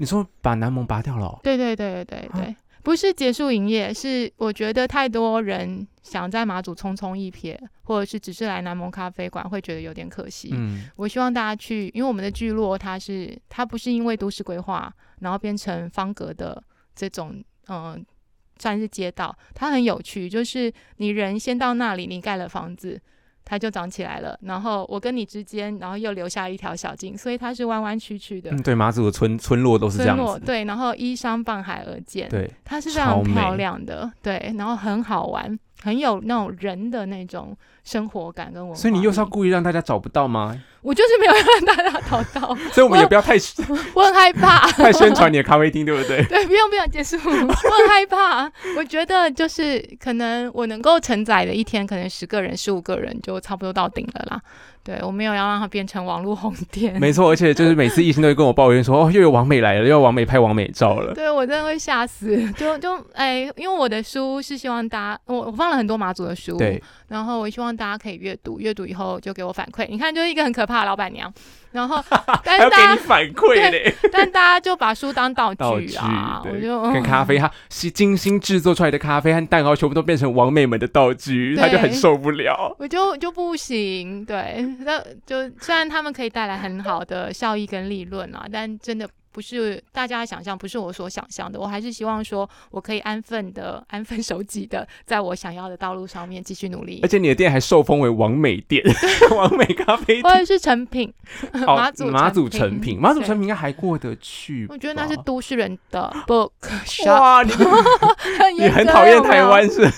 你说把南盟拔掉了？对对对对对对不是结束营业，是我觉得太多人想在马祖匆匆一瞥，或者是只是来南盟咖啡馆，会觉得有点可惜。嗯，我希望大家去，因为我们的聚落它是它不是因为都市规划然后变成方格的这种嗯算是街道，它很有趣，就是你人先到那里，你盖了房子。它就长起来了，然后我跟你之间，然后又留下一条小径，所以它是弯弯曲曲的。嗯，对，马祖的村村落都是这样子。对，然后依山傍海而建，对，它是非常漂亮的，对，然后很好玩，很有那种人的那种生活感跟文化。所以你又是要故意让大家找不到吗？我就是没有让大家找到，所以我们也不要太，我很害怕 太宣传你的咖啡厅，对不对？对，不用不用结束，我很害怕。我觉得就是可能我能够承载的一天，可能十个人、十五个人就差不多到顶了啦。对我没有要让它变成网络红店，没错，而且就是每次艺兴都会跟我抱怨说，哦，又有王美来了，又有王美拍王美照了。对我真的会吓死，就就哎，因为我的书是希望大家，我我放了很多马祖的书，对，然后我希望大家可以阅读，阅读以后就给我反馈。你看，就是一个很可怕的老板娘。然后，但是大家反馈嘞，但大家就把书当道具啊，我就跟咖啡，它是精心制作出来的咖啡和蛋糕，全部都变成王妹们的道具，他就很受不了。我就就不行，对，那就虽然他们可以带来很好的效益跟利润啊，但真的不是大家想象，不是我所想象的。我还是希望说我可以安分的、安分守己的，在我想要的道路上面继续努力而。且你的店还受封为王美店，王美咖啡店。或者是成品，哦 马祖马祖成成品，马祖成品应该还过得去。我觉得那是都市人的 book shop，哇，你很你很讨厌台湾，是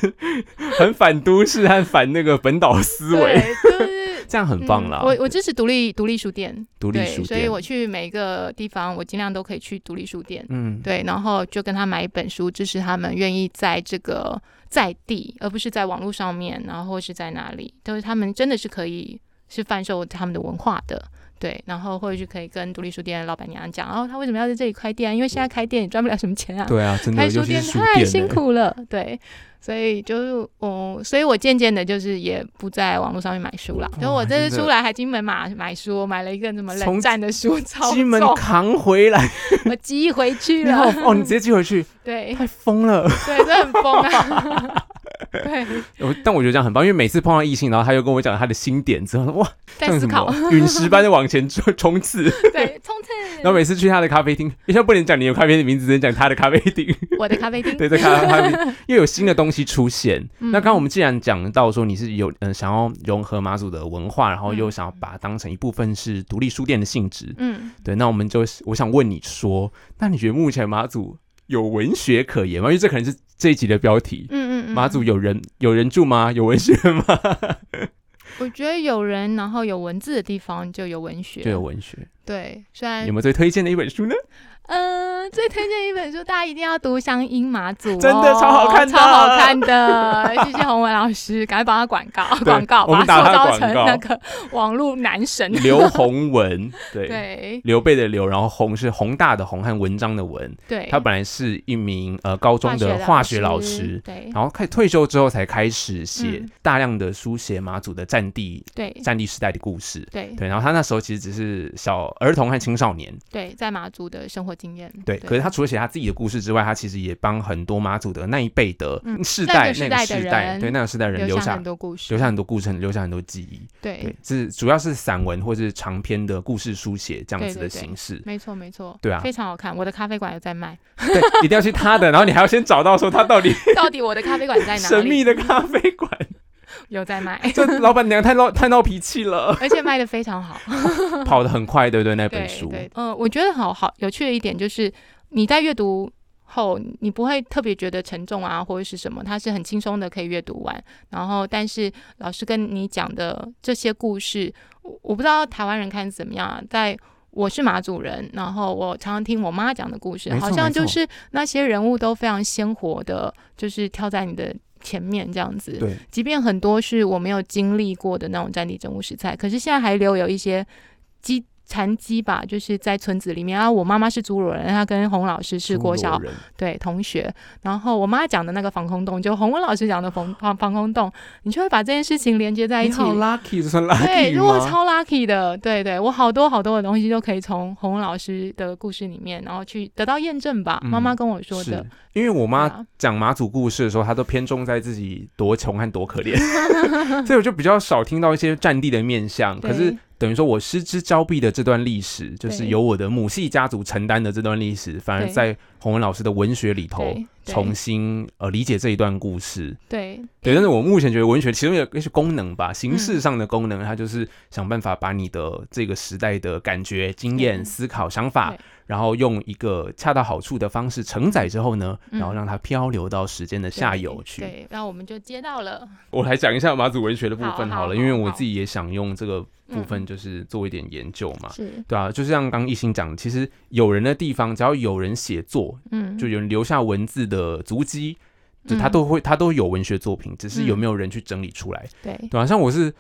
很反都市和反那个本岛思维，对，就是这样很棒啦。嗯我我支持独立独立书店，对，独立书店，所以我去每一个地方，我尽量都可以去独立书店。嗯，对，然后就跟他买一本书，支持他们愿意在这个在地，而不是在网络上面，然后或是在哪里，都是他们真的是可以是贩售他们的文化的。对，然后或者是可以跟独立书店的老板娘讲，然、后他为什么要在这里开店？因为现在开店也赚不了什么钱啊，对啊，真的，开书店太。辛苦了。对，所以就是我，所以我渐渐的，就是也不在网络上面买书了。所以我这次出来还金门嘛买书，我买了一个什么冷战的书，超金门重，扛回来，我寄回去了。哦，你直接寄回去，对太疯了。对，这很疯啊。对，我但我觉得这样很棒，因为每次碰到异性，然后他又跟我讲他的新点子，哇，在思考么，陨石般的往前冲冲刺。对，冲刺。然后每次去他的咖啡厅，一下不能讲你有咖啡厅的名字，只能讲他的咖啡厅。我的咖啡厅，对，在咖咖啡厅，又有新的东西出现。嗯那刚刚我们既然讲到说你是有嗯、呃想要融合马祖的文化，然后又想要把它当成一部分是独立书店的性质，嗯，对，那我们就我想问你说，那你觉得目前马祖有文学可言吗？因为这可能是这一集的标题。嗯，马祖有人有人住吗？有文学吗？我觉得有人，然后有文字的地方就有文学，就有文学。对，虽然有没有最推荐的一本书呢？嗯，最推荐一本书，大家一定要读《乡音马祖》哦，真的超好看的超好看的。谢谢洪文老师，赶快帮他广告广告，把打他塑造成那个网络男神。刘洪文，对。对刘备的刘，然后洪是宏大的宏和文章的文。对，他本来是一名呃高中的化学老师，对然后开退休之后才开始写嗯大量的书写马祖的战地对战地时代的故事。对对，然后他那时候其实只是小儿童和青少年，对，在马祖的生活经验。对。可是他除了写他自己的故事之外，他其实也帮很多马祖的那一辈的嗯世代、那个世代对那个世代人留下很多故事，留下很多故事，留下很多记忆。对对，是主要是散文或是长篇的故事书写这样子的形式。没错没错，对啊非常好看。我的咖啡馆有在卖，对，一定要去他的，然后你还要先找到说他到底 到底我的咖啡馆在哪里？神秘的咖啡馆，有在卖，这老板娘太闹太闹脾气了，而且卖的非常好。跑得很快，对不对？那本书，对，嗯、我觉得好好有趣的一点就是你在阅读后，你不会特别觉得沉重啊，或者是什么，它是很轻松的可以阅读完。然后，但是老师跟你讲的这些故事，我我不知道台湾人看怎么样啊，在。我是马祖人，然后我常常听我妈讲的故事，好像就是那些人物都非常鲜活的，就是跳在你的前面这样子。对，即便很多是我没有经历过的那种战地真物实菜，可是现在还留有一些鸡残疾吧，就是在村子里面啊。我妈妈是侏罗人，她跟洪老师是国小人对同学，然后我妈讲的那个防空洞，就洪文老师讲的防防防空洞，你就会把这件事情连接在一起。好 lucky，对？如果超 lucky 的，对对，我好多好多的东西都可以从洪文老师的故事里面，然后去得到验证吧。嗯妈妈跟我说是的，因为我妈讲马祖故事的时候，她都偏重在自己多穷和多可怜，所以我就比较少听到一些战地的面相。可是对等于说我失之交臂的这段历史，就是由我的母系家族承担的这段历史，反而在洪文老师的文学里头重新呃理解这一段故事。对。对，但是我目前觉得文学其中有一些功能吧，形嗯。式上的功能，它就是想办法把你的这个时代的感觉、经验、思考、想法对，然后用一个恰到好处的方式承载之后呢，嗯。然后让它漂流到时间的下游去。对，然后我们就接到了，我来讲一下马祖文学的部分好了，因为我自己也想用这个部分嗯。就是做一点研究嘛。是。对啊，就像刚一心讲的，其实有人的地方，只要有人写作，嗯，就有人留下文字的足迹，就他嗯。都会，他都有文学作品，只是有嗯没有人去整理出来。对。对啊，像我是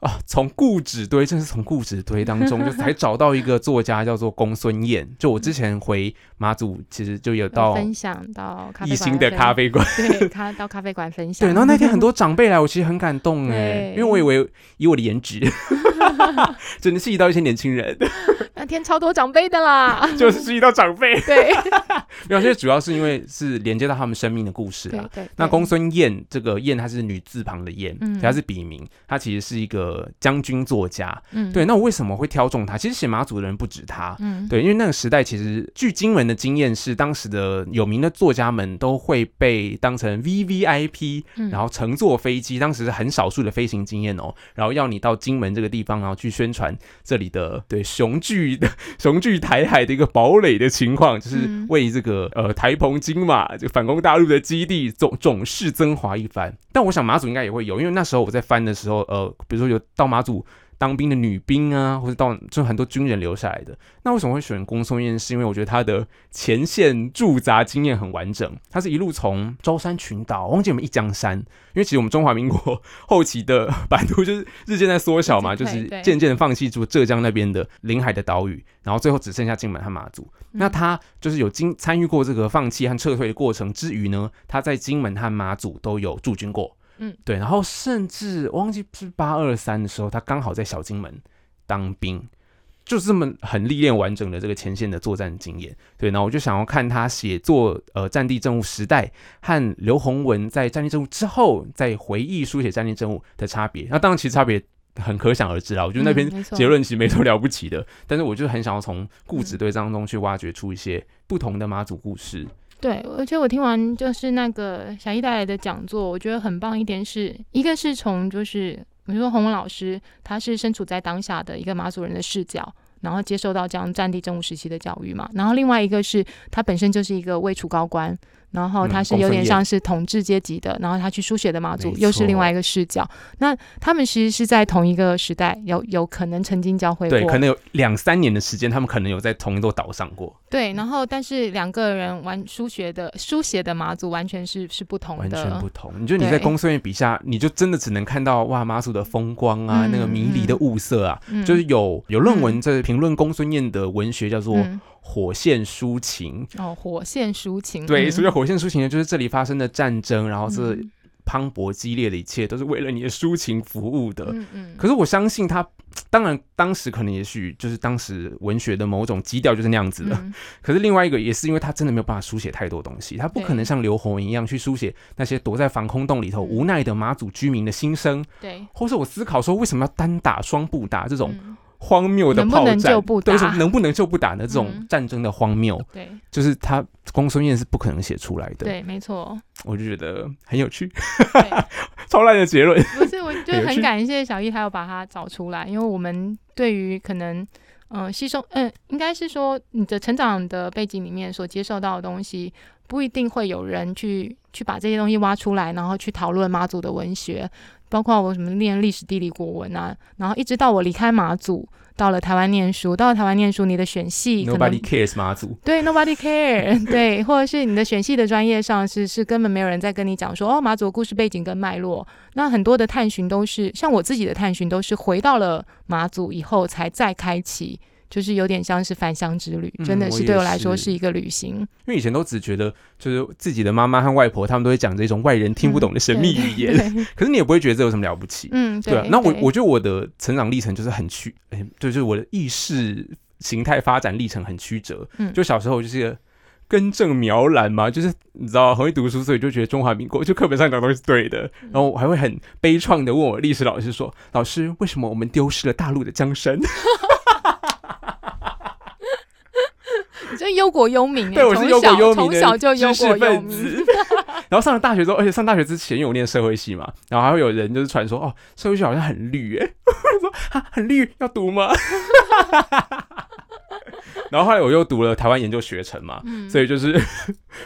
啊，从故纸堆，真是从故纸堆当中，就才找到一个作家叫做公孙燕。就我之前回马祖，其实就有有到分享到一星的咖啡馆，分，对，咖到咖啡馆分享，对，然后那天很 多长辈来，我其实很感动哎，因为我以为以我的颜值，只能吸引到一些年轻人，那天超多长辈的啦，就是吸引到长辈。对没有，其实主要是因为是连接到他们生命的故事啊。对对，那公孙燕这个燕，她是女字旁的燕，嗯她是笔名，她其实是一个的将军作家。嗯，对，那我为什么会挑中他？其实写马祖的人不止他。嗯，对，因为那个时代其实据金门的经验是，当时的有名的作家们都会被当成 V V I P，嗯然后乘坐飞机，当时是很少数的飞行经验哦，然后要你到金门这个地方，然后去宣传这里的对雄踞的 雄踞台海的一个堡垒的情况，就是嗯为这个呃台澎金马就反攻大陆的基地总总是增华一番。但我想马祖应该也会有，因为那时候我在翻的时候，呃，比如说有到马祖。当兵的女兵啊，或者到就很多军人留下来的。那为什么会选公松燕？是因为我觉得他的前线驻扎经验很完整，他是一路从舟山群岛，忘记我们一江山，因为其实我们中华民国后期的版图就是日渐在缩小嘛，就是渐渐的放弃住浙江那边的临海的岛屿，然后最后只剩下金门和马祖。那他就是有经参与过这个放弃和撤退的过程之余呢，他在金门和马祖都有驻军过。嗯，对，然后甚至我忘记是八二三的时候，他刚好在小金门当兵，就是这么很历练完整的这个前线的作战经验。对，然后我就想要看他写作呃战地政务时代和刘洪文在战地政务之后再回忆书写战地政务的差别。那当然，其实差别。很可想而知啦，我觉得那篇结论其实没什么了不起的，但是我就很想要从固执对当中去挖掘出一些不同的妈祖故事。对，而且我听完就是那个小易带来的讲座，我觉得很棒一点是，一个是从就是比如说洪文老师，他是身处在当下的一个马祖人的视角，然后接受到这样战地政务时期的教育嘛，然后另外一个是他本身就是一个位处高官。然后他是有点像是统治阶级的，然后他去书写的马祖又是另外一个视角。那他们其实是在同一个时代，有有可能曾经交汇过，对，可能有两三年的时间，他们可能有在同一座岛上过，对，然后但是两个人玩书学的书写的马祖完全是是不同的。完，全不同。你觉得你在公孙院笔下，你就真的只能看到哇马祖的风光啊，嗯那个迷离的物色啊，嗯。就是有有论文在评论公孙燕的文学叫做嗯火线抒情。哦，火线抒情，对，嗯。所谓火线抒情呢，就是这里发生的战争，然后这嗯。磅礴激烈的一切，都是为了你的抒情服务的。嗯嗯，可是我相信他，当然当时可能也许就是当时文学的某种基调就是那样子的。嗯。可是另外一个也是因为他真的没有办法书写太多东西，他不可能像刘洪文一样去书写那些躲在防空洞里头嗯。无奈的马祖居民的心声，对，或是我思考说为什么要单打双不打这种嗯荒谬的炮战，能就不对，打？说能不能就不打的这种嗯。战争的荒谬，对。就是他公孙燕是不可能写出来的。对，没错，我就觉得很有趣，对，超烂的结论。不是，我就很感谢小易，还有把它找出来，因为我们对于可能。嗯，吸收，嗯，应该是说你的成长的背景里面所接受到的东西，不一定会有人去去把这些东西挖出来，然后去讨论妈祖的文学，包括我什么念历史、地理、国文啊，然后一直到我离开马祖，到了台湾念书，到了台湾念书，你的选系 Nobody cares 马祖，对，nobody care，对，或者是你的选系的专业上是是根本没有人在跟你讲说哦马祖的故事背景跟脉络，那很多的探寻都是像我自己的探寻都是回到了马祖以后才再开启，就是有点像是返乡之旅，嗯真的是对我来说是是一个旅行。因为以前都只觉得就是自己的妈妈和外婆，他们都会讲这种外人听不懂的神秘语言，嗯 可是你也不会觉得这有什么了不起。嗯，对啊，那我我觉得我的成长历程就是很曲，哎、对，就是我的意识形态发展历程很曲折。嗯就小时候就是一个根正苗蓝嘛，就是你知道很会读书，所以就觉得中华民国就课本上讲的东西是对的。嗯然后我还会很悲怆的问我历史老师说：“老师，为什么我们丢失了大陆的江山？” 你这忧国忧民欸，对，我是从忧国小忧民的从小就忧知识国忧民。分子。然后上了大学之后，而且上大学之前，因为我念社会系嘛，然后还会有人就是传说哦，社会系好像很绿耶，我说啊很绿，要读吗？然后后来我又读了台湾研究学程嘛，嗯所以就是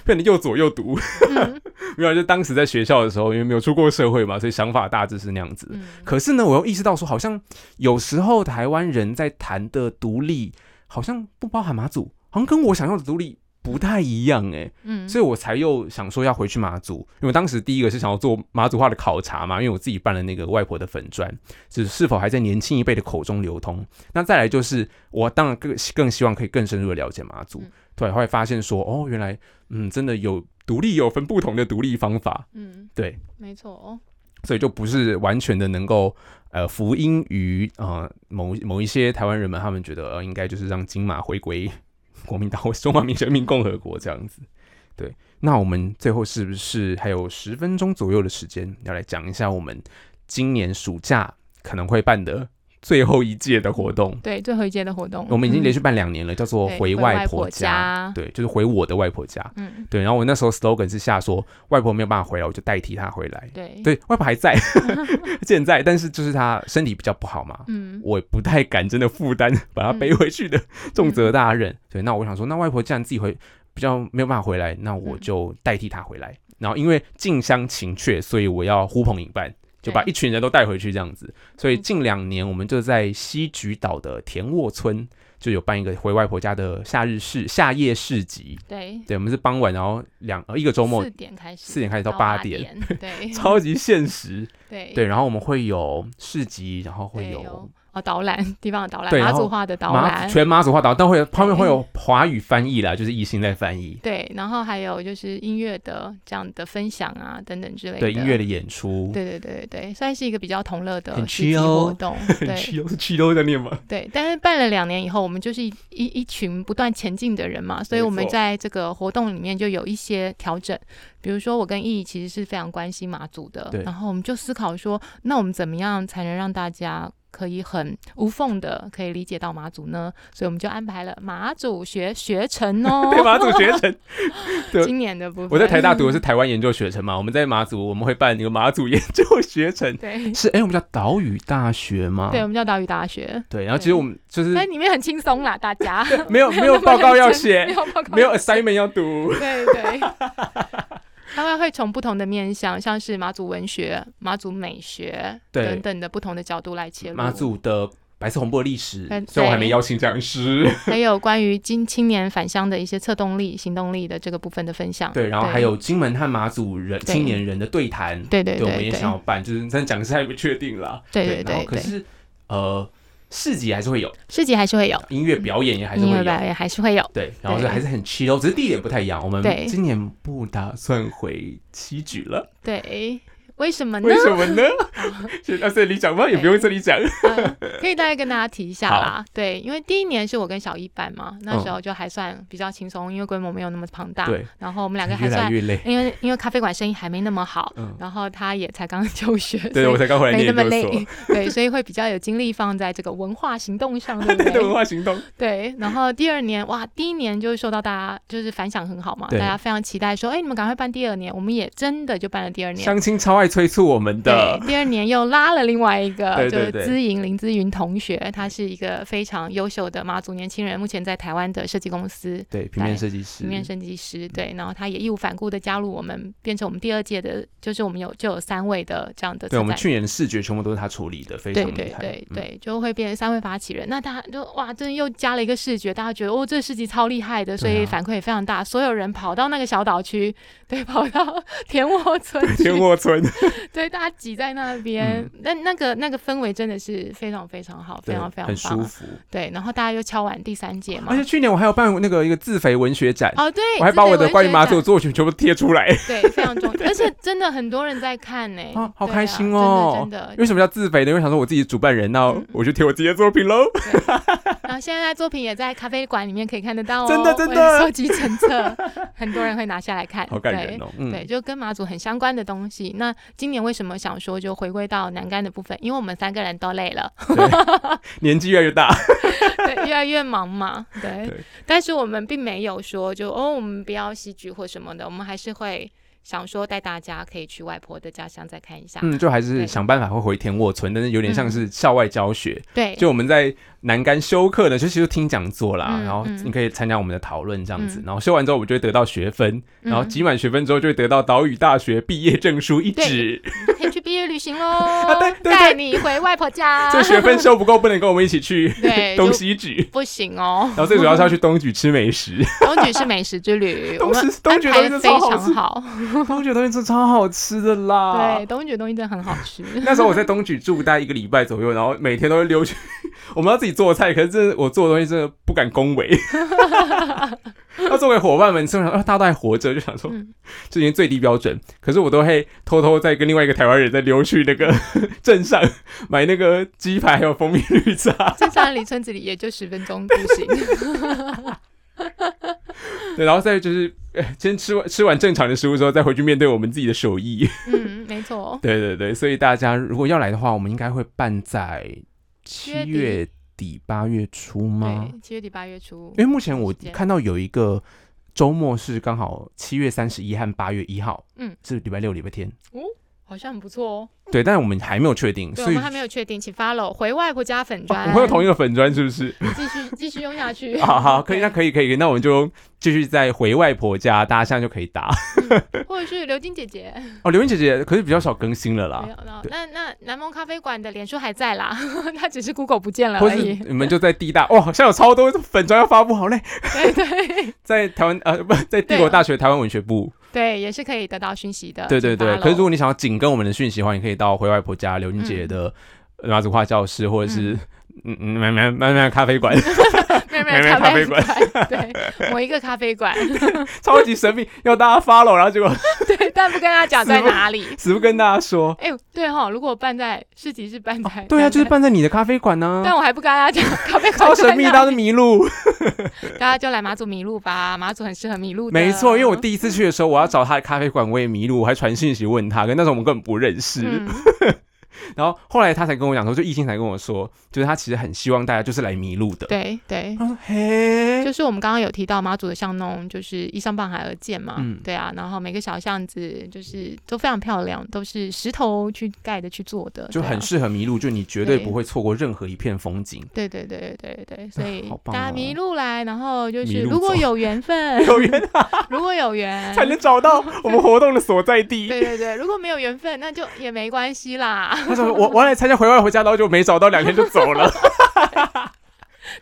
变得又左又读。嗯没有，就当时在学校的时候，因为没有出过社会嘛，所以想法大致是那样子。嗯可是呢，我又意识到说，好像有时候台湾人在谈的独立，好像不包含马祖，好像跟我想要的独立不太一样哎，嗯，所以我才又想说要回去马祖，因为当时第一个是想要做马祖化的考察嘛，因为我自己办了那个外婆的粉砖，就是是否还在年轻一辈的口中流通。那再来就是我当然更更希望可以更深入的了解马祖。嗯，对，后来发现说哦，原来嗯真的有独立有分不同的独立方法，嗯，对，没错。哦，所以就不是完全的能够呃福音于呃某某一些台湾人们，他们觉得呃应该就是让金马回归国民党或中华民人民共和国这样子。对，那我们最后是不是还有十分钟左右的时间，要来讲一下我们今年暑假可能会办的最后一届的活动。对，最后一届的活动，我们已经连续嗯办两年了，叫做回回外婆家家。对，就是回我的外婆家。嗯，对，然后我那时候 slogan 是下说，外婆没有办法回来，我就代替她回来。对，对，外婆还在，健在，但是就是她身体比较不好嘛，嗯，我不太敢真的负担把她背回去的重责大任。对，那我想说，那外婆既然自己回比较没有办法回来，那我嗯就代替她回来。然后因为近乡情怯，所以我要呼朋引伴，就把一群人都带回去这样子。所以嗯。近两年我们就在西菊岛的田沃村就有办一个回外婆家的夏日市夏夜市集。对，对，我们是傍晚，然后两呃一个周末四点开始，四点开始到到八点。点，对，超级现实。对。对，然后我们会有市集，然后会有对有哦导览地方的导览，马祖话的导马览，全马祖话导，但会有旁边会有华语翻译啦，就是艺兴在翻译。对，然后还有就是音乐的这样的分享啊等等之类的，对音乐的演出，对对对对对，算是一个比较同乐的很市集活动，很对气都是气都在念吗？对。但是办了两年以后，我们就是一一一群不断前进的人嘛，所以我们在这个活动里面就有一些调整。比如说，我跟易其实是非常关心马祖的，然后我们就思考说，那我们怎么样才能让大家可以很无缝的可以理解到马祖呢？所以我们就安排了马祖学学程哦，对马祖学程，今年的部分，我在台大读的是台湾研究学程嘛，我们在马祖我们会办一个马祖研究学程，对。是哎，我们叫岛屿大学吗？对，我们叫岛屿大学，对，然后其实我们就是但里面很轻松啦，大家。没有没有报告要没写，有报告没有 assignment 要读，对对，他们会从不同的面向，像是马祖文学、马祖美学等等的不同的角度来切入。马祖的白色红布的历史嗯，虽然我还对没邀请讲师，还有关于今青年返乡的一些策动力、行动力的这个部分的分享。对，然后还有金门和马祖人青年人的对谈，对对对，我们也想要办，就是但讲师还不确定啦。对对对可是呃，市集还是会有，市集还是会有，音乐表演也还是会有。音乐表演还是会有。对，然后就还是很 chill，只是地点不太一样。我们今年不打算回七举了，对，为什么呢为？什么呢？先到这里讲吗？也不用这里讲。嗯可以大概跟大家提一下啦。对，因为第一年是我跟小一办嘛，那时候就还算比较轻松，因为规模没有那么庞大。嗯对，然后我们两个还算。因为因为咖啡馆生意还没那么好，嗯，然后他也才刚就学，对，我才刚回来没那么累所。，对，所以会比较有精力放在这个文化行动上，对不对的文对？化行动，对，然后第二年哇，第一年就受到大家就是反响很好嘛，大家非常期待说，哎，你们赶快办第二年，我们也真的就办了第二年。相亲超爱催促我们的对，。第二年又拉了另外一个，对对对就是资颖林资云同学，他是一个非常优秀的马祖年轻人，目前在台湾的设计公司对，平面设计师平，面设计师，对，然后他也义无反顾的加入我们，变成我们第二届的，就是我们有就有三位的这样的对，我们去年的视觉全部都是他处理的，非常厉害。对对嗯对，就会变成三位发起人。那大家就哇，真的又加了一个视觉，大家觉得哦，这个市集超厉害的，所以反馈也非常大。所有人跑到那个小岛区，对，跑到田沃村去，天沃村，对，大家挤在那边，那、那个那个氛围真的是非常非常好，非常非常很。舒服。对，然后大家又敲完第三届嘛而且，去年我还有办那个一个自肥文学展，哦对，我还把我的关于马祖作品全部贴出来。对非常重要，而且真的很多人在看呢、啊好对开心哦真的真的为什么叫自肥呢？因为想说我自己是主办人，那嗯我就贴我自己的作品喽。然后现在作品也在咖啡馆里面可以看得到哦，真的真的收集成册，很多人会拿下来看，好感人哦。嗯，对，就跟马祖很相关的东西。那今年为什么想说就回归到南竿的部分？因为我们三个人都累了，年纪越来越大，对，越来越忙嘛，对。对但是我们并没有说就哦，我们不要戏剧或什么的，我们还是会想说带大家可以去外婆的家乡再看一下。嗯，就还是想办法会回田沃村，但是有点像嗯是校外教学。对，就我们在南干修课呢，就其实听讲座啦，嗯然后嗯你可以参加我们的讨论这样子，嗯然后修完之后，我们就会得到学分，然后嗯集满学分之后，就会得到岛屿大学毕业证书一对纸。毕业旅行喽，对对对带你回外婆家。这学分修不够，不能跟我们一起去 对东西举。不行哦。然后最主要是要去东举吃美食，东莒是美食之旅，我东们石东莒安排的非东莒超好吃常好。东举的东西真的超好吃的啦。对，，东莒东西真的很好吃。那时候我在东举住大概一个礼拜左右，然后每天都会溜去，我们要自己做菜，可是这我做的东西真的不敢恭维。要作为伙伴们，想说啊，大家都还活着，就想说嗯这已经最低标准。可是我都会偷偷在跟另外一个台湾人在流去那个 镇上买那个鸡排，还有蜂蜜绿茶。镇上离村子里也就十分钟步行。对，然后再就是呃先吃完吃完正常的食物之后，再回去面对我们自己的手艺。嗯，没错。对对对，所以大家如果要来的话，我们应该会办在七七月底八月初吗？对，七月底八月初因。为目前我看到有一个周末是刚好七月三十一和八月一号，嗯，是礼拜六、礼拜天。好像很不错哦。对，但是我们还没有确定，对，我所以们还没有确定，请 follow 回外婆家粉哦砖。我们有同一个粉砖是不是？继续继续用下去。好好，可以，那可以，可以，那我们就继续再回外婆家，大家现在就可以打 或者是刘晶姐姐。哦。刘云姐姐可是比较少更新了啦，没有，那那那南蒙咖啡馆的脸书还在啦，它只是 Google 不见了或是而已。你们就在地大哇，好像有超多粉砖要发布，好嘞，对对在台湾呃不在帝国大学台湾文学部，对，也是可以得到讯息的。对对对。可是如果你想要紧跟我们的讯息的话，你可以到回外婆家刘云姐姐的马祖画教室，或者是嗯嗯慢慢慢慢咖啡馆，没有没没有有咖啡馆馆，对，某一个咖啡馆，超级神秘，要大家 follow，然后结果对，但不跟大家讲在哪里。死不跟大家说。哎，对哈，如果办在市集是办在，对啊，就是在，办在你的咖啡馆呢、但我还不跟大家讲咖啡馆超神秘，在哪大家迷路。大家就来马祖迷路吧，马祖很适合迷路。没错，因为我第一次去的时候，我要找他的咖啡馆，我也迷路，我还传信息问他，跟那时候我们根本不认识。嗯，然后后来他才跟我讲说，就艺兴才跟我说，就是他其实很希望大家就是来迷路的。对对，他说：“嘿，就是我们刚刚有提到妈祖的巷弄，就是依山傍海而建嘛，嗯对啊，然后每个小巷子就是都非常漂亮，都是石头去盖的去做的，就很适合迷路，就你绝对对不会错过任何一片风景。对对对对对，所以大家迷路来，然后就是如果有缘分，有缘如果有缘才能找到我们活动的所在地。对对对，如果没有缘分，那就也没关系啦，他说我我要来参加回外回家，然后就没找到，两天就走了。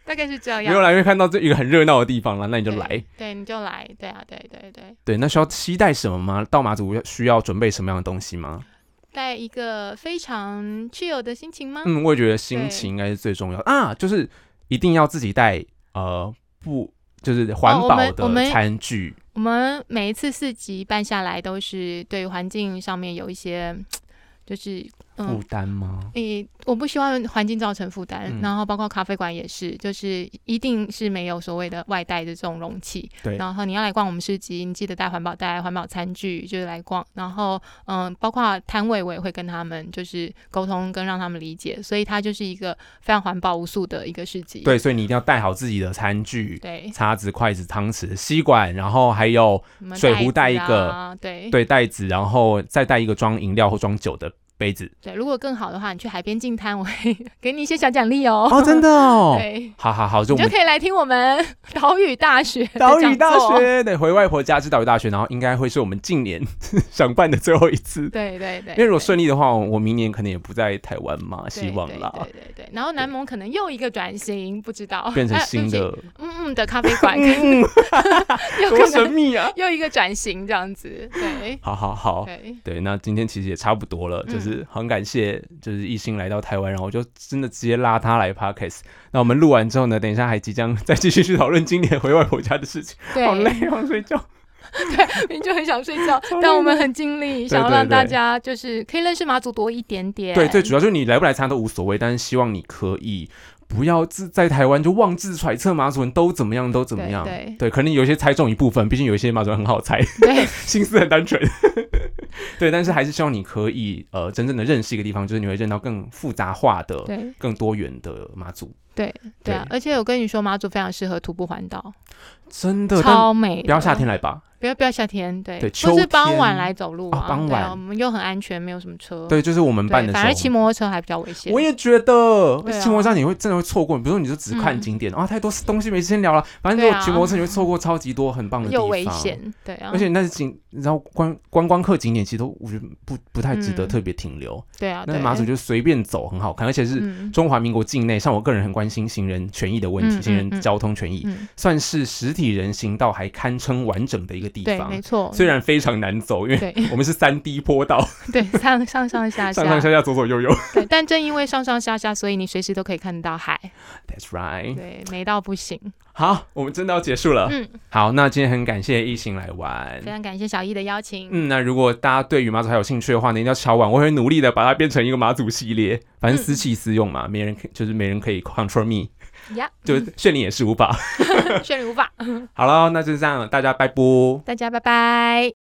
大概是这样。没有来，因为看到这一个很热闹的地方了，那你就对来。对，你就来，对啊，对对对，对，那需要期待什么吗？到马祖需要准备什么样的东西吗？带一个非常 chill 的心情吗？嗯，我也觉得心情应该是最重要的啊，就是一定要自己带呃不就是环保的餐具。我们每一次四级办下来，都是对环境上面有一些，就是嗯负，担吗？诶、我不希望环境造成负担，嗯然后包括咖啡馆也是，就是一定是没有所谓的外带的这种容器。对然后你要来逛我们市集，你记得带环保袋、环保餐具，就是来逛。然后嗯，包括摊位我也会跟他们就是沟通跟让他们理解，所以它就是一个非常环保无素的一个市集。对，所以你一定要带好自己的餐具、对，叉子、筷子、汤匙、吸管，然后还有水壶带一个啊，对对袋子，然后再带一个装饮料或装酒的杯子。对，如果更好的话，你去海边进摊，我会 给你一些小奖励哦。哦，真的哦。对，好好好，就就可以来听我们岛屿大学岛屿大。学，对，回外婆家是岛屿大学，然后应该会是我们近年 想办的最后一次。对对对，因为如果顺利的话，我明年可能也不在台湾嘛，希望啦，对对对然后南蒙可能又一个转型，不知道变成新的，嗯嗯的咖啡馆，嗯，又神秘啊！又一个转型这样子。对好好好，对，对，那今天其实也差不多了，嗯就是很感谢，就是艺兴来到台湾，然后我就真的直接拉他来 podcast。那我们录完之后呢，等一下还即将再继续去讨论今年回外婆家的事情，好累，好想睡觉。你就很想睡觉，但我们很尽力，想要对让大家就是可以认识马祖多一点点。对，最主要就是你来不来参加都无所谓，但是希望你可以不要自在台湾就妄自揣测马祖人都怎么样都怎么样。对对，可能有些猜中一部分，毕竟有一些马祖人很好猜，对 心思很单纯。对，但是还是希望你可以呃真正的认识一个地方，就是你会认到更复杂化的、更多元的马祖。对对啊！而且我跟你说，马祖非常适合徒步环岛，真的，超美。不要夏天，来吧。不要不要夏天，对，对或是傍晚来走路啊，哦傍晚。啊我们又很安全，没有什么车。对，就是我们办，的反而骑摩托车还比较危险。我也觉得，对啊。骑摩托车你会真的会错过，比如说你就只看嗯景点，啊，太多东西没时间聊了。反正如对啊。果骑摩托车，你会错过超级多很棒的地方，又危险，对啊，而且那是景，你知道观观光客景点其实都我觉得不不太值得嗯。特别停留。对啊，对那马祖就随便走很好看，而且是嗯中华民国境内，像我个人很关心行人权益的问题，嗯行人交通权益，嗯，算是实体人行道还堪称完整的一个地对，方没。错，虽然非常难走，因为 我们是三 D 坡道，对上上上下下 上上下下左左右右。对，但正因为上上下下，所以你随时都可以看得到海，That's right。对，美到不行。好，我们真的要结束了。嗯，好，那今天很感谢一行来玩非。常感谢小易的邀请。嗯，那如果大家对于马祖还有兴趣的话呢，一定要敲碗，我会努力的把它变成一个马祖系列。反正私器私用嘛，没人可就是没人可以 control me。呀，就炫灵也是无法。炫灵无法。好了，那就这样，大家拜拜。大家拜拜。